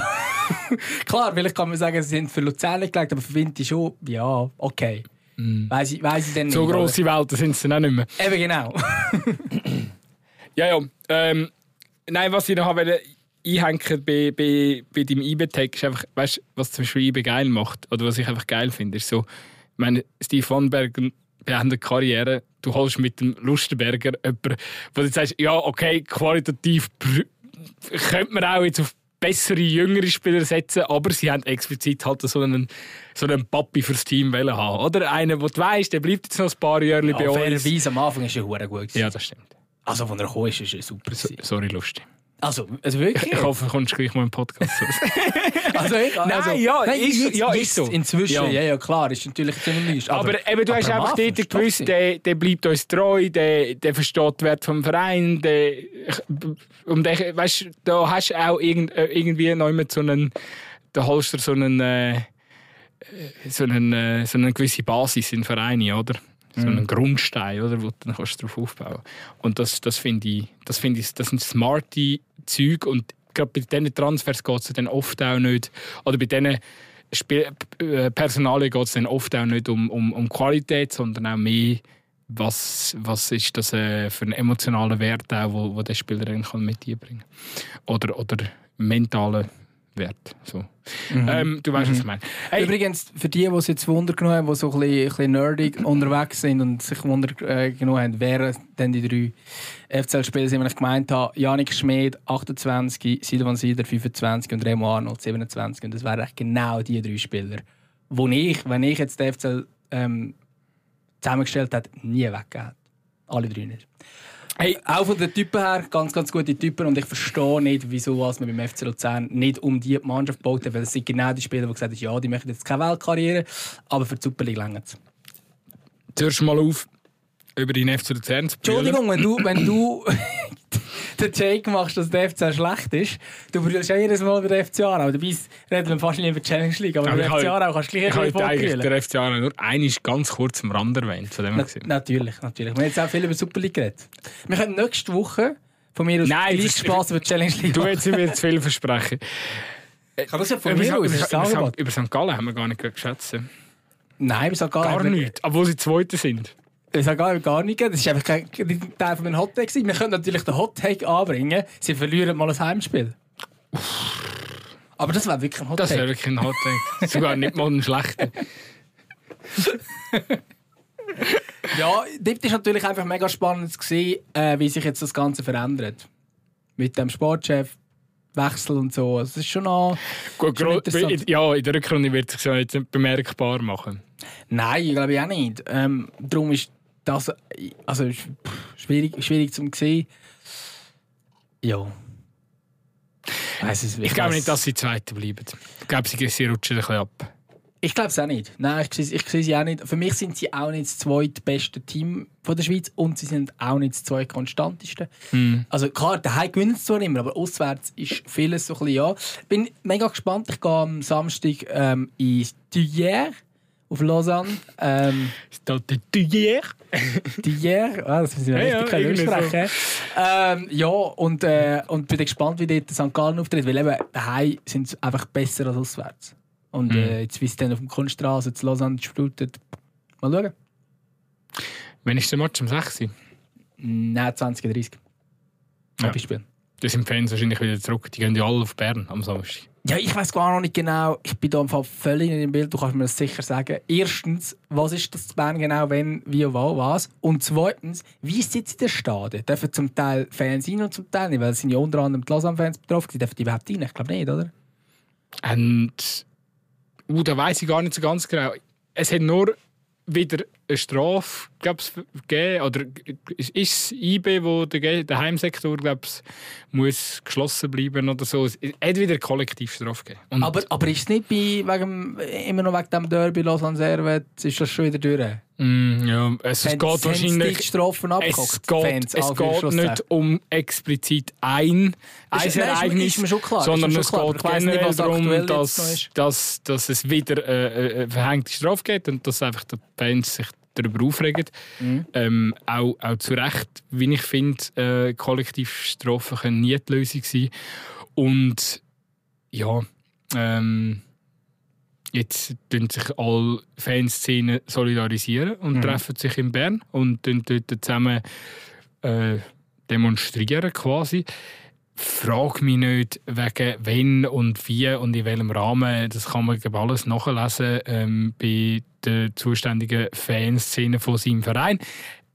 *laughs* klar, vielleicht kann man sagen, sie sind für Luzern gelegt, aber für Winter schon, ja, okay. Weiss ich, weiss ich dann. So nicht, oder? grosse Welten sind sie dann auch nicht mehr. Eben genau. *clears throat* Ja, ja. Ähm, nein, was ich noch wollte einhängen bei, bei, bei deinem IB-Tag ist einfach, weißt du, was zum Beispiel IB geil macht, oder was ich einfach geil finde, ist so, ich meine, Steve Vanberg beendet die Karriere, du holst mit dem Lustenberger jemanden, wo du sagst, ja, okay, qualitativ könnte man auch jetzt auf bessere, jüngere Spieler setzen, aber sie haben explizit halt so einen, so einen Papi fürs Team wollen haben. Oder einen, wo du weißt, der bleibt jetzt noch ein paar Jahre bei Ja, uns. fairerweise, am Anfang ist er gut. Ja, das stimmt. Also, als er gekommen ist, ist er super. So, sorry, lustig. Also, also wirklich. Ich hoffe, du kommst gleich mal im Podcast raus. *laughs* Also, ich, *laughs* also, Nein, ja, ist- jetzt- ja, ist so. Inzwischen, Ja. ja, ja, klar, ist natürlich ziemlich Aber, eben, du aber hast einfach dort gewusst, der, der bleibt uns treu, der, der versteht den Wert vom Verein. Der, und der, weißt, da hast du auch irgend, äh, irgendwie noch immer so einen, da holst du so einen, äh, so einen, äh, so eine gewisse Basis in Vereine, oder? So einen Grundstein, oder, wo du dann kannst du drauf aufbauen. Und das, das finde ich, das finde ich, das sind smarte Züge und gerade bei diesen Transfers geht es dann oft auch nicht, oder bei diesen äh, Personalien geht es dann oft auch nicht um, um, um Qualität, sondern auch mehr, was, was ist das äh, für einen emotionalen Wert, auch, wo, wo der Spieler mit einbringen kann. Oder, oder mentalen Wert. So. Ähm, du weißt, was ich meine. Hey, Übrigens, für die, die es jetzt Wunder genommen haben, die so ein bisschen, ein bisschen nerdig *clears throat* unterwegs sind und sich Wunder äh, genommen haben, wer denn die drei FCL-Spieler sind, die ich gemeint habe, Janik Schmid, 28, Silvan Sieder, 25 und Remo Arnold, 27. Und das wären echt genau die drei Spieler, wo ich, wenn ich jetzt den FCL ähm, zusammengestellt hätte, nie weggegeben. Alle drei nicht. Hey. Auch von den Typen her, ganz, ganz gute Typen. Und ich verstehe nicht, wieso was man beim FC Luzern nicht um die Mannschaft baut, weil es sind genau die Spieler, die gesagt haben, ja, die machen jetzt keine Weltkarriere, aber für die Super League länger es. hörst mal auf, über deinen FC Luzern zu. Entschuldigung, wenn du, wenn du *clears throat* *laughs* den Take machst, dass der FC schlecht ist, du brüllst ja jedes Mal über den FC Aarau. Dabei reden wir fast nicht über die Challenge League, aber, Aber über den FC Aarau kannst du Ich gleich ein heute eigentlich bisschen der FC Aarau nur einmal ganz kurz am Rand erwähnt. Von dem Na, natürlich, natürlich. Wir haben jetzt auch viel über die Super League geredet. Wir können nächste Woche von mir aus Nein, gleich Spaß über die Challenge League Du willst mir jetzt viel versprechen. Kann das ja von Über, mir aus, über, über, über, über St. Gallen haben wir gar nicht geschätzt. Nein, wir sagen gar, Gar nicht. Obwohl sie Zweite sind. Ich sage gar, gar nicht. Das war einfach kein Teil von meinem Hot Take. Wir können natürlich den Hot Take anbringen. Sie verlieren mal ein Heimspiel. Aber das wäre wirklich ein Hot Das wäre wirklich ein Hot Take. Sogar nicht mal ein schlechter. Ja, dort ist natürlich einfach mega spannend zu sehen, äh, wie sich jetzt das Ganze verändert. Mit dem Sportchef, Wechsel und so. Also, Das ist schon noch... Gut, Schon ja, in der Rückrunde wird es sich ja jetzt nicht bemerkbar machen. Nein, ich glaube ich auch nicht. Ähm, darum ist das also, schwierig, schwierig zu sehen. Ja. Weiss es, Ich glaube nicht, dass sie Zweite bleiben. Ich glaube, sie, sie rutschen ein bisschen ab. Ich glaube es auch nicht. Nein, ich sehe, ich sehe sie auch nicht. Für mich sind sie auch nicht das zweitbeste Team von der Schweiz und sie sind auch nicht das zweitkonstanteste. Hm. Also klar, daheim gewinnen sie zwar immer, aber auswärts ist vieles so ein bisschen ja. Bin mega gespannt. Ich gehe am Samstag ähm, in Tuyère auf Lausanne. Ähm, *laughs* Steht der Tuyère? *laughs* Tuyère, ah, das müssen wir Ja, richtig ja, aussprechen. Ähm, ja, und, äh, und bin gespannt, wie dort St. Gallen auftritt, weil eben daheim sind sie einfach besser als auswärts. Und Mhm. äh, jetzt, wie es dann auf dem Kunststraße zu Lausanne sprutet, mal schauen. Wann ist der Match? Um 6 Uhr? Nein, 20, 30. Ja. Abspielen. dann sind die Fans wahrscheinlich wieder zurück. Die gehen ja alle auf Bern am Samstag. Ja, ich weiß gar noch nicht genau. Ich bin da im völlig in dem Bild. Du kannst mir das sicher sagen. Erstens, was ist das Bern genau, wenn, wie, wo, was? Und zweitens, wie jetzt in der Stade? Dürfen zum Teil Fans rein und zum Teil nicht? Weil es sind ja unter anderem die Lausanne-Fans betroffen. Dürfen die überhaupt rein? Ich glaube nicht, oder? Und uh, da weiß ich gar nicht so ganz genau. Es hat nur wieder eine Strafe glaub's, gegeben. Oder ist es IB, wo der, der Heimsektor glaub's, muss geschlossen bleiben oder so? Es hat wieder eine Kollektivstrafe gegeben. Und Aber, aber ist es nicht bei, wegen, immer noch wegen dem Derby Lausanne Servet, ist das schon wieder durch? Mm, ja, es, Haben- geht wahrscheinlich. Strafen? Es geht, Fans, es geht Anführungszeichen. nicht um explizit ein, ein Ist- nein, ist mir- Ereignis, klar, sondern es klar. geht nicht, generell aktuell darum, dass, dass, dass es wieder äh, eine verhängte Strafe gibt und dass einfach die Fans sich darüber aufregen. Mhm. Ähm, auch, auch zu Recht, wie ich finde, äh, Kollektivstrafen können nie die Lösung sein. Und ja, ähm, jetzt tun sich alle Fanszenen solidarisieren und Mhm. treffen sich in Bern und tun dort zusammen äh, demonstrieren quasi. Frag mich nicht, wegen wenn und wie und in welchem Rahmen. Das kann man alles nachlesen ähm, bei der zuständigen Fanszene von seinem Verein.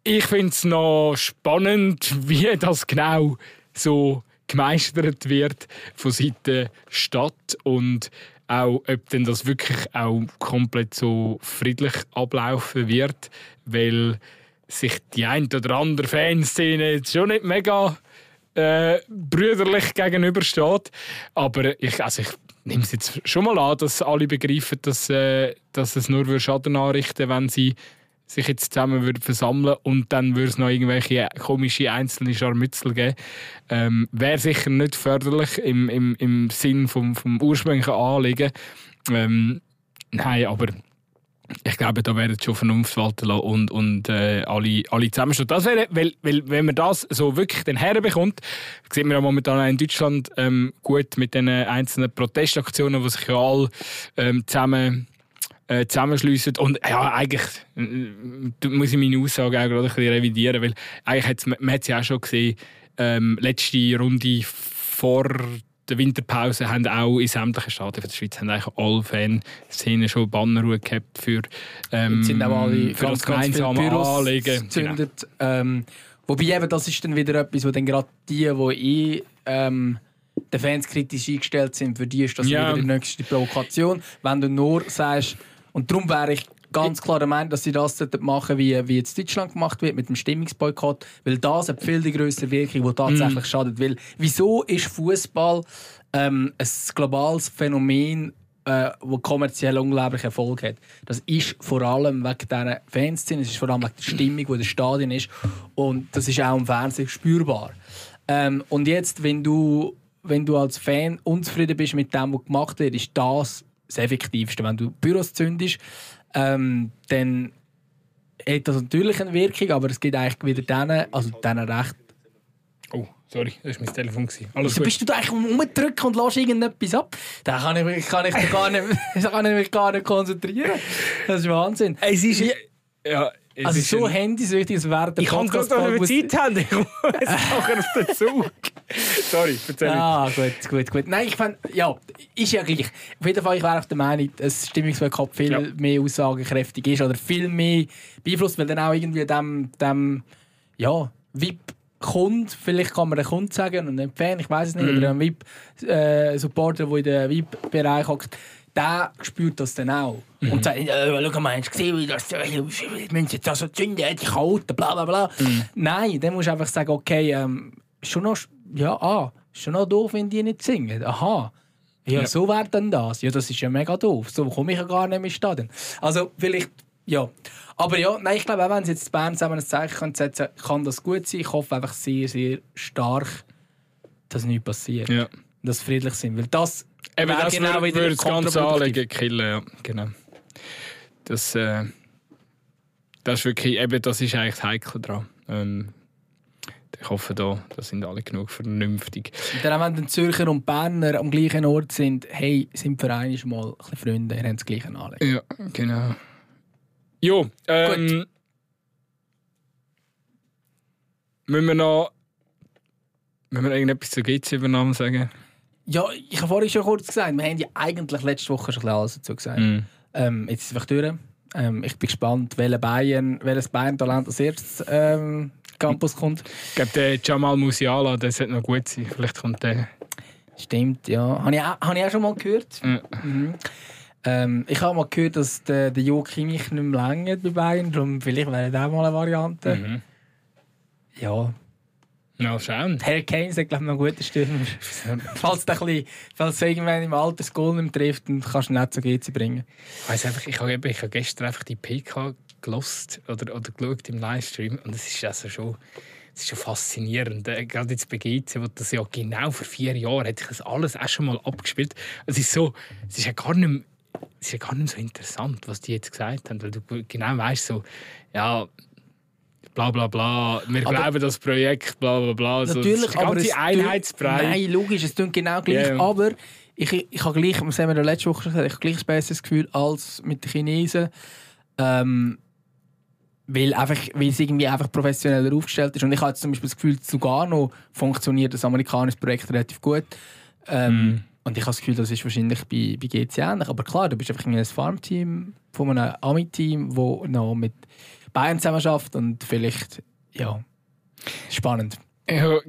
Ich finde es noch spannend, wie das genau so gemeistert wird von Seiten Stadt und auch, ob denn das wirklich auch komplett so friedlich ablaufen wird, weil sich die ein oder andere Fanszene jetzt schon nicht mega äh, brüderlich gegenübersteht. Aber ich, also ich nehme es jetzt schon mal an, dass alle begreifen, dass, äh, dass es nur würde Schaden anrichten wenn sie sich jetzt zusammen würden versammeln und dann würde es noch irgendwelche komische einzelne Scharmützel geben. Ähm, Wäre sicher nicht förderlich im, im, im Sinn vom, vom ursprünglichen Anliegen. Ähm, nein, aber ich glaube, da werden schon Vernunft walten lassen und, und äh, alle, alle zusammenstehen. Das wäre, weil, weil, wenn man das so wirklich den herbekommt, sieht man ja momentan auch in Deutschland ähm, gut mit den einzelnen Protestaktionen, die sich ja alle ähm, zusammen äh, zusammenschliessen. Und ja, eigentlich äh, muss ich meine Aussage auch gerade ein bisschen revidieren, weil eigentlich hat's, man hat es ja auch schon gesehen, ähm, letzte Runde vor der Winterpause haben auch in sämtlichen Stadien der Schweiz haben eigentlich alle Fanszenen schon Bannerruhe gehabt für, ähm, Jetzt sind auch alle für ganz, das ganz gemeinsame Büros Anliegen. Genau. gezündet. Ähm, wobei eben, das ist dann wieder etwas, wo dann gerade die, die eh ähm, den Fans kritisch eingestellt sind, für die ist das Ja. wieder die nächste Provokation. Wenn du nur sagst, und darum wäre ich ganz klar der Meinung, dass sie das machen wie, wie jetzt Deutschland gemacht wird mit dem Stimmungsboykott, weil das hat viel die größere Wirkung, die tatsächlich Mhm. schadet. Weil, wieso ist Fußball ähm, ein globales Phänomen, äh, wo kommerziell unglaublich Erfolg hat. Das ist vor allem wegen dieser Fanszene, es ist vor allem wegen der Stimmung, die in den Stadien ist und das ist auch im Fernsehen spürbar. Ähm, und jetzt, wenn du, wenn du als Fan unzufrieden bist mit dem, was gemacht wird, ist das das Effektivste. Wenn du Büros zündest, ähm, dann hat das natürlich eine Wirkung, aber es gibt eigentlich wieder denen, also denen recht. Oh, sorry, das war mein Telefon. Alles Wieso gut. bist du da eigentlich rumdrücken und lässt irgendetwas ab? Da kann ich, mich- kann ich, gar nicht, *laughs* kann ich mich gar nicht konzentrieren. Das ist Wahnsinn. Es ist... Ja, es Also so ein- Handys wichtig, es während der Ich kann gerade noch muss- Zeit haben. Ich muss *laughs* nachher auf den Zug. Sorry, erzähl. Ah, gut, gut, gut. Nein, ich fand, ja, ist ja gleich. Auf jeden Fall, ich wäre auch der Meinung, dass Stimmungsboykott viel Ja. mehr aussagekräftig ist oder viel mehr beeinflusst, weil dann auch irgendwie dem, dem ja, VIP Kund, vielleicht kann man einen Kund sagen und einen Fan, ich weiß es nicht, Mhm. oder ein VIP-Supporter, der in den VIP-Bereich hockt, der spürt das dann auch. Mhm. Und sagt, äh, schau mal, hast du gesehen, wie das, äh, wir müssen jetzt also zünden, die Chaoten, bla bla bla. Mhm. Nein, dann musst du einfach sagen, okay, ähm, schon noch, ja, ah, schon noch doof, wenn die nicht singen. Aha. Ja, Ja. so wäre dann das. Ja, das ist ja mega doof. So komme ich ja gar nicht mehr Stadion. Also, vielleicht, ja. Aber ja, nein, ich glaube, auch wenn sie jetzt Bern zusammen ein Zeichen setzen kann das gut sein. Ich hoffe einfach sehr, sehr stark, dass nichts passiert. Ja. Dass sie friedlich sind. Weil das Eben, das genau würde das ganze. Anliegen killen. Ja, genau. Das, äh, das ist wirklich, eben, das ist eigentlich das Heikle dran. Ähm, ich hoffe, da, da sind alle genug vernünftig. Und dann, wenn dann Zürcher und Berner am gleichen Ort sind, hey, sind für einmal mal ein bisschen Freunde, ihr habt das gleiche Anliegen. Ja, genau. Jo, ähm, müssen wir noch Wenn wir irgendetwas zur GC-Übernahme sagen. Ja, ich habe vorhin schon kurz gesagt, wir haben ja eigentlich letzte Woche schon alles dazu gesagt. Mm. Ähm, jetzt ist es einfach durch. Ähm, ich bin gespannt, welcher Bayern, welches Bayern-Talent als erstes ähm, Campus kommt. Ich glaube, der Jamal Musiala, der sollte noch gut sein. Vielleicht kommt der. Stimmt, ja. Habe ich, auch- habe ich auch schon mal gehört. Ja. Mhm. Ähm, ich habe mal gehört, dass der, der Jo Kimmich nicht mehr länger bei Bayern. Darum vielleicht wäre das auch mal eine Variante. Mhm. Ja. Mal schauen. Harry Kane ist, glaube ich, noch ein guter Stürmer. *laughs* falls ein bisschen, falls irgendwann im Alter das Goal nicht trifft, dann kannst du ihn nicht zu GC bringen. Ich weiss einfach, ich habe, ich habe gestern einfach die PK gelost oder, oder geschaut im Livestream und es ist also schon, es ist schon faszinierend. Äh, Gerade jetzt bei GC, wo das ja genau vor vier Jahren hätte ich das alles auch schon mal abgespielt. Es ist so, es ist ja gar nicht mehr, es ist ja gar nicht so interessant, was die jetzt gesagt haben, weil du genau weißt so, ja. Bla bla bla, wir Aber- glauben das Projekt, bla bla bla. So, Natürlich, das aber es Einheitsbrei. Nein, logisch, es tut genau gleich. Ja. Aber ich, ich habe gleich, das haben wir ja letzte Woche gesagt, ich habe gleich ein besseres Gefühl als mit den Chinesen. Ähm, weil, einfach, weil es irgendwie einfach professioneller aufgestellt ist. Und ich habe jetzt zum Beispiel das Gefühl, zu Lugano funktioniert das amerikanische Projekt relativ gut. Ähm, Mhm. Und ich habe das Gefühl, das ist wahrscheinlich bei, bei GC ähnlich. Aber klar, du bist einfach in einem Farmteam von einem Ami-Team, das noch mit Bayern zusammenarbeitet und vielleicht, ja, spannend. Ich habe,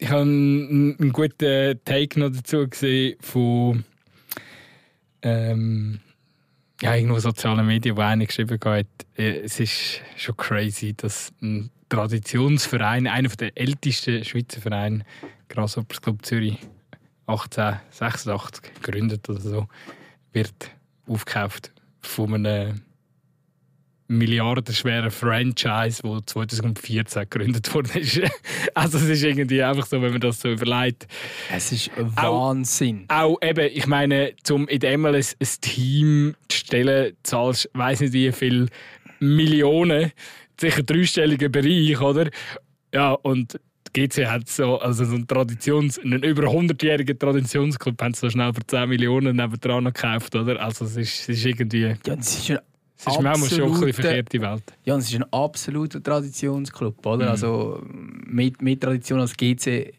einen guten Take noch dazu gesehen von ähm, ja, irgendwo sozialen Medien, wo einer geschrieben hat, äh, es ist schon crazy, dass ein Traditionsverein, einer der ältesten Schweizer Vereine, Grasshoppers Club Zürich, 1886 gegründet oder so, wird aufgekauft von einem milliardenschweren Franchise, das 2014 gegründet worden ist. *laughs* Also es ist irgendwie einfach so, wenn man das so überlegt. Es ist Wahnsinn. Auch eben, ich meine, um in der MLS ein Team zu stellen, zahlst du, weiss nicht wie viel Millionen, sicher dreistelligen Bereich, oder? Ja, und die GC hat so, also so einen, Traditions-, einen über 100-jährigen Traditionsclub haben sie so schnell für 10 Millionen nebendran noch gekauft, oder? Also es ist, es ist irgendwie, Ja, es ist ein, es ist manchmal schon ein bisschen verkehrte Welt. ja, es ist ein absoluter Traditionsclub, oder? Mhm. Also mit, mit Tradition als GC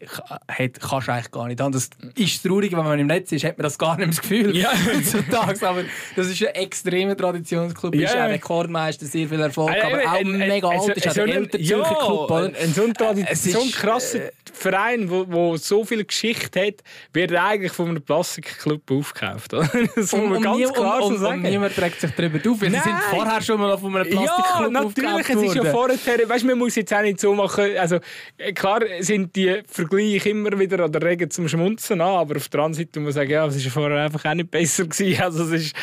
hat, kannst du eigentlich gar nicht haben. Das ist traurig, wenn man im Netz ist, hat man das gar nicht das Gefühl. Ja. *laughs* heutzutage. Aber das ist ein extremer Traditionsclub. Ja, ist ein Rekordmeister, sehr viel Erfolg, Äh, aber äh, auch ein- ein- mega alt. Ist auch so der ein- ja, Club, oder? ein- ein So ein, so ein krasser äh, Verein, wo, wo so viel Geschichte hat, wird eigentlich von einem Plastikclub aufgekauft. oder? *laughs* Das muss man ganz klar so sagen. und niemand trägt sich darüber auf. weil sind vorher schon mal von einem ja, Plastikclub natürlich, es ist ja vorher, weißt, man muss jetzt auch nicht so machen, also äh, klar sind die Vergleiche immer wieder oder regen zum Schmunzen an, aber auf der anderen Seite muss man sagen, ja, es ist ja vorher einfach auch nicht besser gewesen, *laughs* also es ist,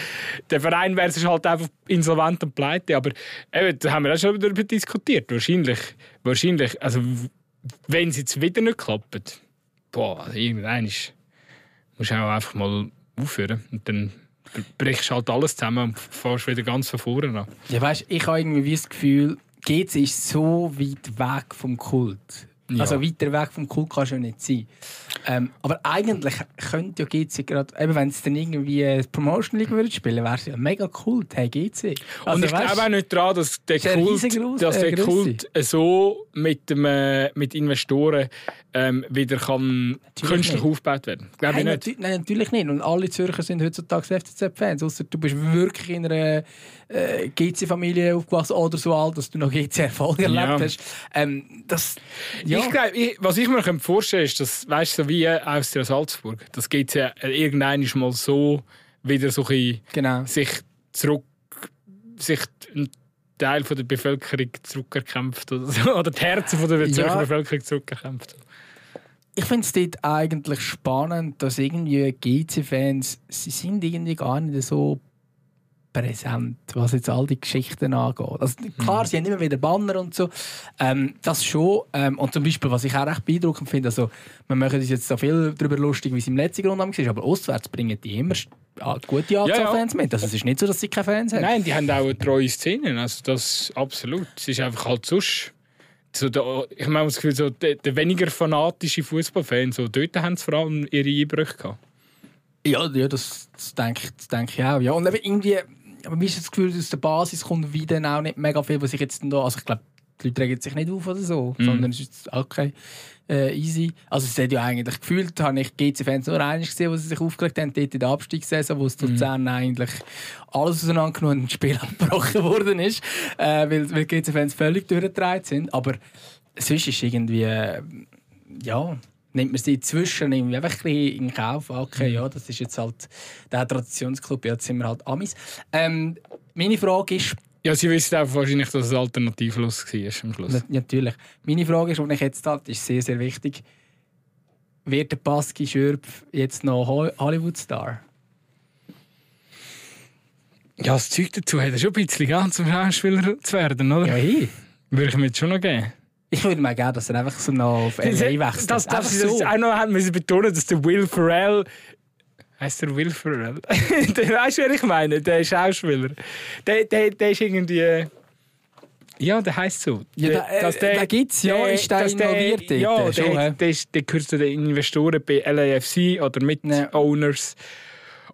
der Verein wäre es halt einfach insolvent und pleite, aber eben, da haben wir auch schon darüber diskutiert, wahrscheinlich, wahrscheinlich, also wenn es jetzt wieder nicht klappt, boah, also irgendwann ist, musst du auch einfach mal aufhören und dann brichst du halt alles zusammen und fährst wieder ganz von vorne an. Ja, weißt, ich habe irgendwie wie das Gefühl, GC ist so weit weg vom Kult. Ja. Also weiter weg vom Kult kannst du ja nicht sein. Ähm, aber eigentlich könnte ja GC gerade, eben wenn es dann irgendwie eine Promotion League würde spielen, wäre es ja mega Kult, hey GC. Also, und ich weißt, glaube auch nicht daran, dass der Kult, dass der äh. Kult so mit, dem, äh, mit Investoren ähm, wieder kann künstlich nicht. aufgebaut werden. Glaube Nein, ich nicht. natü- nein, natürlich nicht. Und alle Zürcher sind heutzutage FCZ-Fans. Außer du bist wirklich in einer äh, GC-Familie aufgewachsen oder so alt, dass du noch GC-Erfolg erlebt Ja. hast. Ähm, das, ja. Ich glaube, was ich mir vorstellen ist, dass, weißt du, so wie Austria Salzburg, das geht ja irgendwann mal so wieder so ein genau. sich zurück, sich ein Teil von der Bevölkerung zurückerkämpft oder, so, *laughs* oder die Herzen von der Ja. Zürcher Bevölkerung zurückerkämpft. Ich finde es dort eigentlich spannend, dass irgendwie GC-Fans, sie sind irgendwie gar nicht so präsent, was jetzt all die Geschichten angeht. Also, klar, sie haben immer wieder Banner und so, ähm, das schon. Ähm, und zum Beispiel, was ich auch recht beeindruckend finde, also, wir machen uns jetzt so viel darüber lustig, wie es im letzten Grund war, aber auswärts bringen die immer ah, gute Anzahl Ja, ja. Fans mit. Also, es ist nicht so, dass sie keine Fans haben. Nein, die haben auch eine treue Szene. Also das absolut. Es ist einfach halt sonst. So der, ich meine das Gefühl, so der, der weniger fanatische Fußballfan, so dort haben sie vor allem ihre Einbrüche gehabt. Ja, ja das, das denke ich, das denke ich auch. Ja. Und irgendwie, aber mir ist das Gefühl, aus der Basis kommt wieder auch nicht mega viel, was ich jetzt da, also ich glaube, Die Leute regen sich nicht auf oder so, Mhm. sondern es ist okay, äh, easy. Also es hat ja eigentlich gefühlt, habe ich GC-Fans nur eines gesehen, wo sie sich aufgeregt haben, dort in der Abstiegssaison, wo es Mhm. Luzern eigentlich alles auseinandergenommen und ein Spiel *laughs* abgebrochen worden ist, äh, weil, weil GC-Fans völlig durchgedreht sind. Aber sonst ist irgendwie, äh, ja, nimmt man sie zwischen irgendwie einfach ein bisschen in Kauf. Okay, ja, das ist jetzt halt der Traditionsclub, jetzt sind wir halt Amis. Ähm, meine Frage ist, Ja, sie wissen einfach wahrscheinlich, dass es alternativlos war am Schluss. Na- Natürlich. Meine Frage ist, die ich jetzt habe, ist sehr, sehr wichtig. Wird der Baski Schürpf jetzt noch Ho- Hollywood-Star? Ja, das Zeug dazu hat er schon ein bisschen gehabt, zum Schauspieler zu werden, oder? Ja, hey. Würde ich mir jetzt schon noch geben. Ich würde mir gerne, dass er einfach so noch auf LA wechselt. Das, das, das, das auch noch haben müssen betonen, dass der Will Ferrell. Heißt der Will Ferrell? *laughs* der, weißt du, wer ich meine? Der Schauspieler. Der, der, der ist irgendwie. Ja, der heißt so. Ja, Der- da- äh, dass da gibt's, ja, ist der involviert dort? Ja, Der der, der, der gehört zu den Investoren bei LAFC oder mit Ja.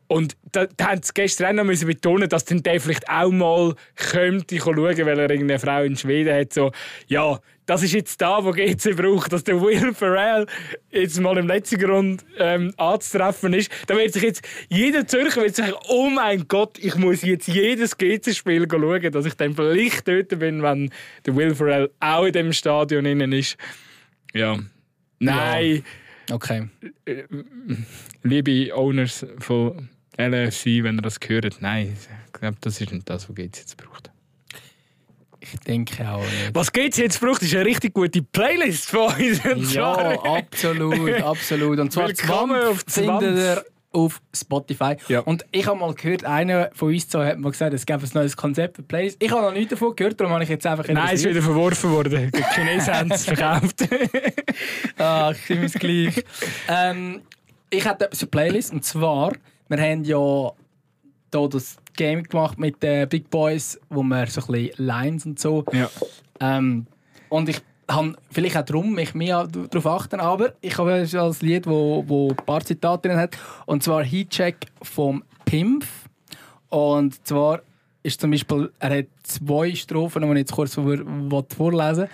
Und da, da haben sie gestern auch noch müssen betonen, dass dann der vielleicht auch mal könnte schauen, weil er irgendeine Frau in Schweden hat. So, ja, das ist jetzt da, wo GC braucht, dass der Will Ferrell jetzt mal im letzten Grund ähm, anzutreffen ist. Da wird sich jetzt jeder Zürcher wird sagen, oh mein Gott, ich muss jetzt jedes GC-Spiel schauen, dass ich dann vielleicht dort bin, wenn der Will Ferrell auch in dem Stadion innen ist. Ja. Nein, Okay. liebe Owners von LFC, wenn ihr das hört, nein, ich glaube, das ist nicht das, was GC jetzt braucht. Ich denke auch nicht. Was GC jetzt braucht, ist eine richtig gute Playlist von uns. Ja, *laughs* absolut, absolut. Und zwar Willkommen auf ihr auf Spotify. Ja. Und ich habe mal gehört, einer von uns zwei hat mal gesagt, es gäbe ein neues Konzept für Plays. Ich habe noch nichts davon gehört, darum habe ich jetzt einfach Nein, es ist wieder verworfen worden. Die Chinesen haben es *laughs* verkauft. Ah, ich finde es gleich. ähm, ich hatte etwas für Playlist und zwar, wir haben ja hier das Game gemacht mit den Big Boys, wo wir so ein bisschen Lines und so. ja. Ähm, und ich habe vielleicht auch darum mich mehr darauf achten, aber ich habe es als Lied, wo, wo ein paar Zitate drin hat. Und zwar Heatcheck vom Pimpf. Und zwar ist zum Beispiel, er hat zwei Strophen, die ich jetzt kurz vor, vorlesen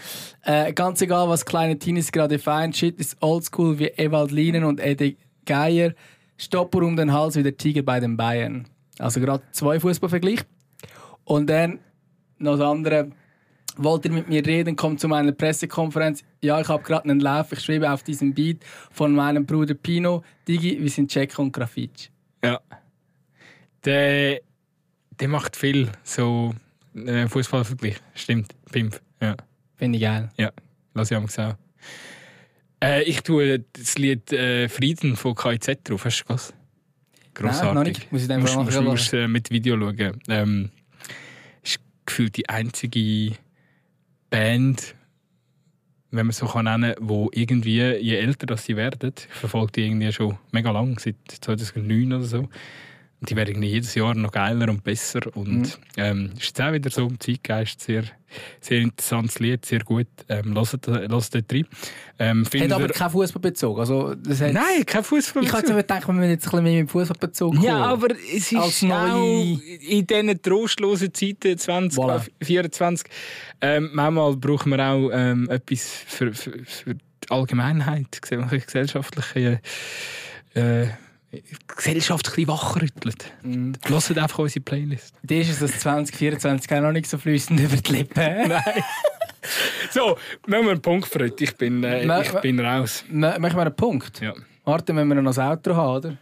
äh, Ganz egal, was kleine Teenies gerade feiern, Shit ist oldschool wie Ewald Lienen und Eddie Geier. Stopper um den Hals wie der Tiger bei den Bayern. Also gerade zwei Fußballvergleich. Und dann noch das andere. Wollt ihr mit mir reden? Kommt zu meiner Pressekonferenz. Ja, ich habe gerade einen Lauf. Ich schreibe auf diesem Beat von meinem Bruder Pino. Digi, wir sind Check und Grafitsch. ja. Der, der macht viel so äh, Fußballvergleich. Stimmt, Pimp. Ja, Finde ich geil. ja. Lass ich auch. Äh, ich tue das Lied äh, Frieden von KIZ drauf. Hast du das? Grossartig. Nein, noch nicht. Muss ich dann musst, mal musst, musst äh, mit Video schauen. Ähm, ist gefühlt die einzige Band, wenn man so kann nennen, wo irgendwie je älter das sie werden, ich verfolge die irgendwie schon mega lang, seit 2009 oder so. Die werden jedes Jahr noch geiler und besser. Und Mhm. ähm, ist jetzt auch wieder so im Zeitgeist sehr, sehr interessantes Lied, sehr gut. Ähm, hört, hört dort rein. Ähm, Hat aber keinen Fußballbezug. Also, das Nein, kein Fußball. Ich hatte gedacht, wir müssen jetzt ein bisschen mehr mit dem Fußballbezug kommen. Ja, aber es ist Als neue- in diesen trostlosen Zeiten 2024 ähm, manchmal brauchen wir auch ähm, etwas für, für, für die Allgemeinheit, gesell- gesellschaftliche äh, Gesellschaft ein bisschen wachrüttelt. Mhm. Hört einfach unsere Playlist. Dir ist es das 2024 auch noch nicht so flüssend über die Lippen. *laughs* Nein. so, machen wir einen Punkt, Fred. Ich bin, äh, ich bin raus. Machen wir einen Punkt. Ja. Warte, wenn wir noch das Outro haben, oder?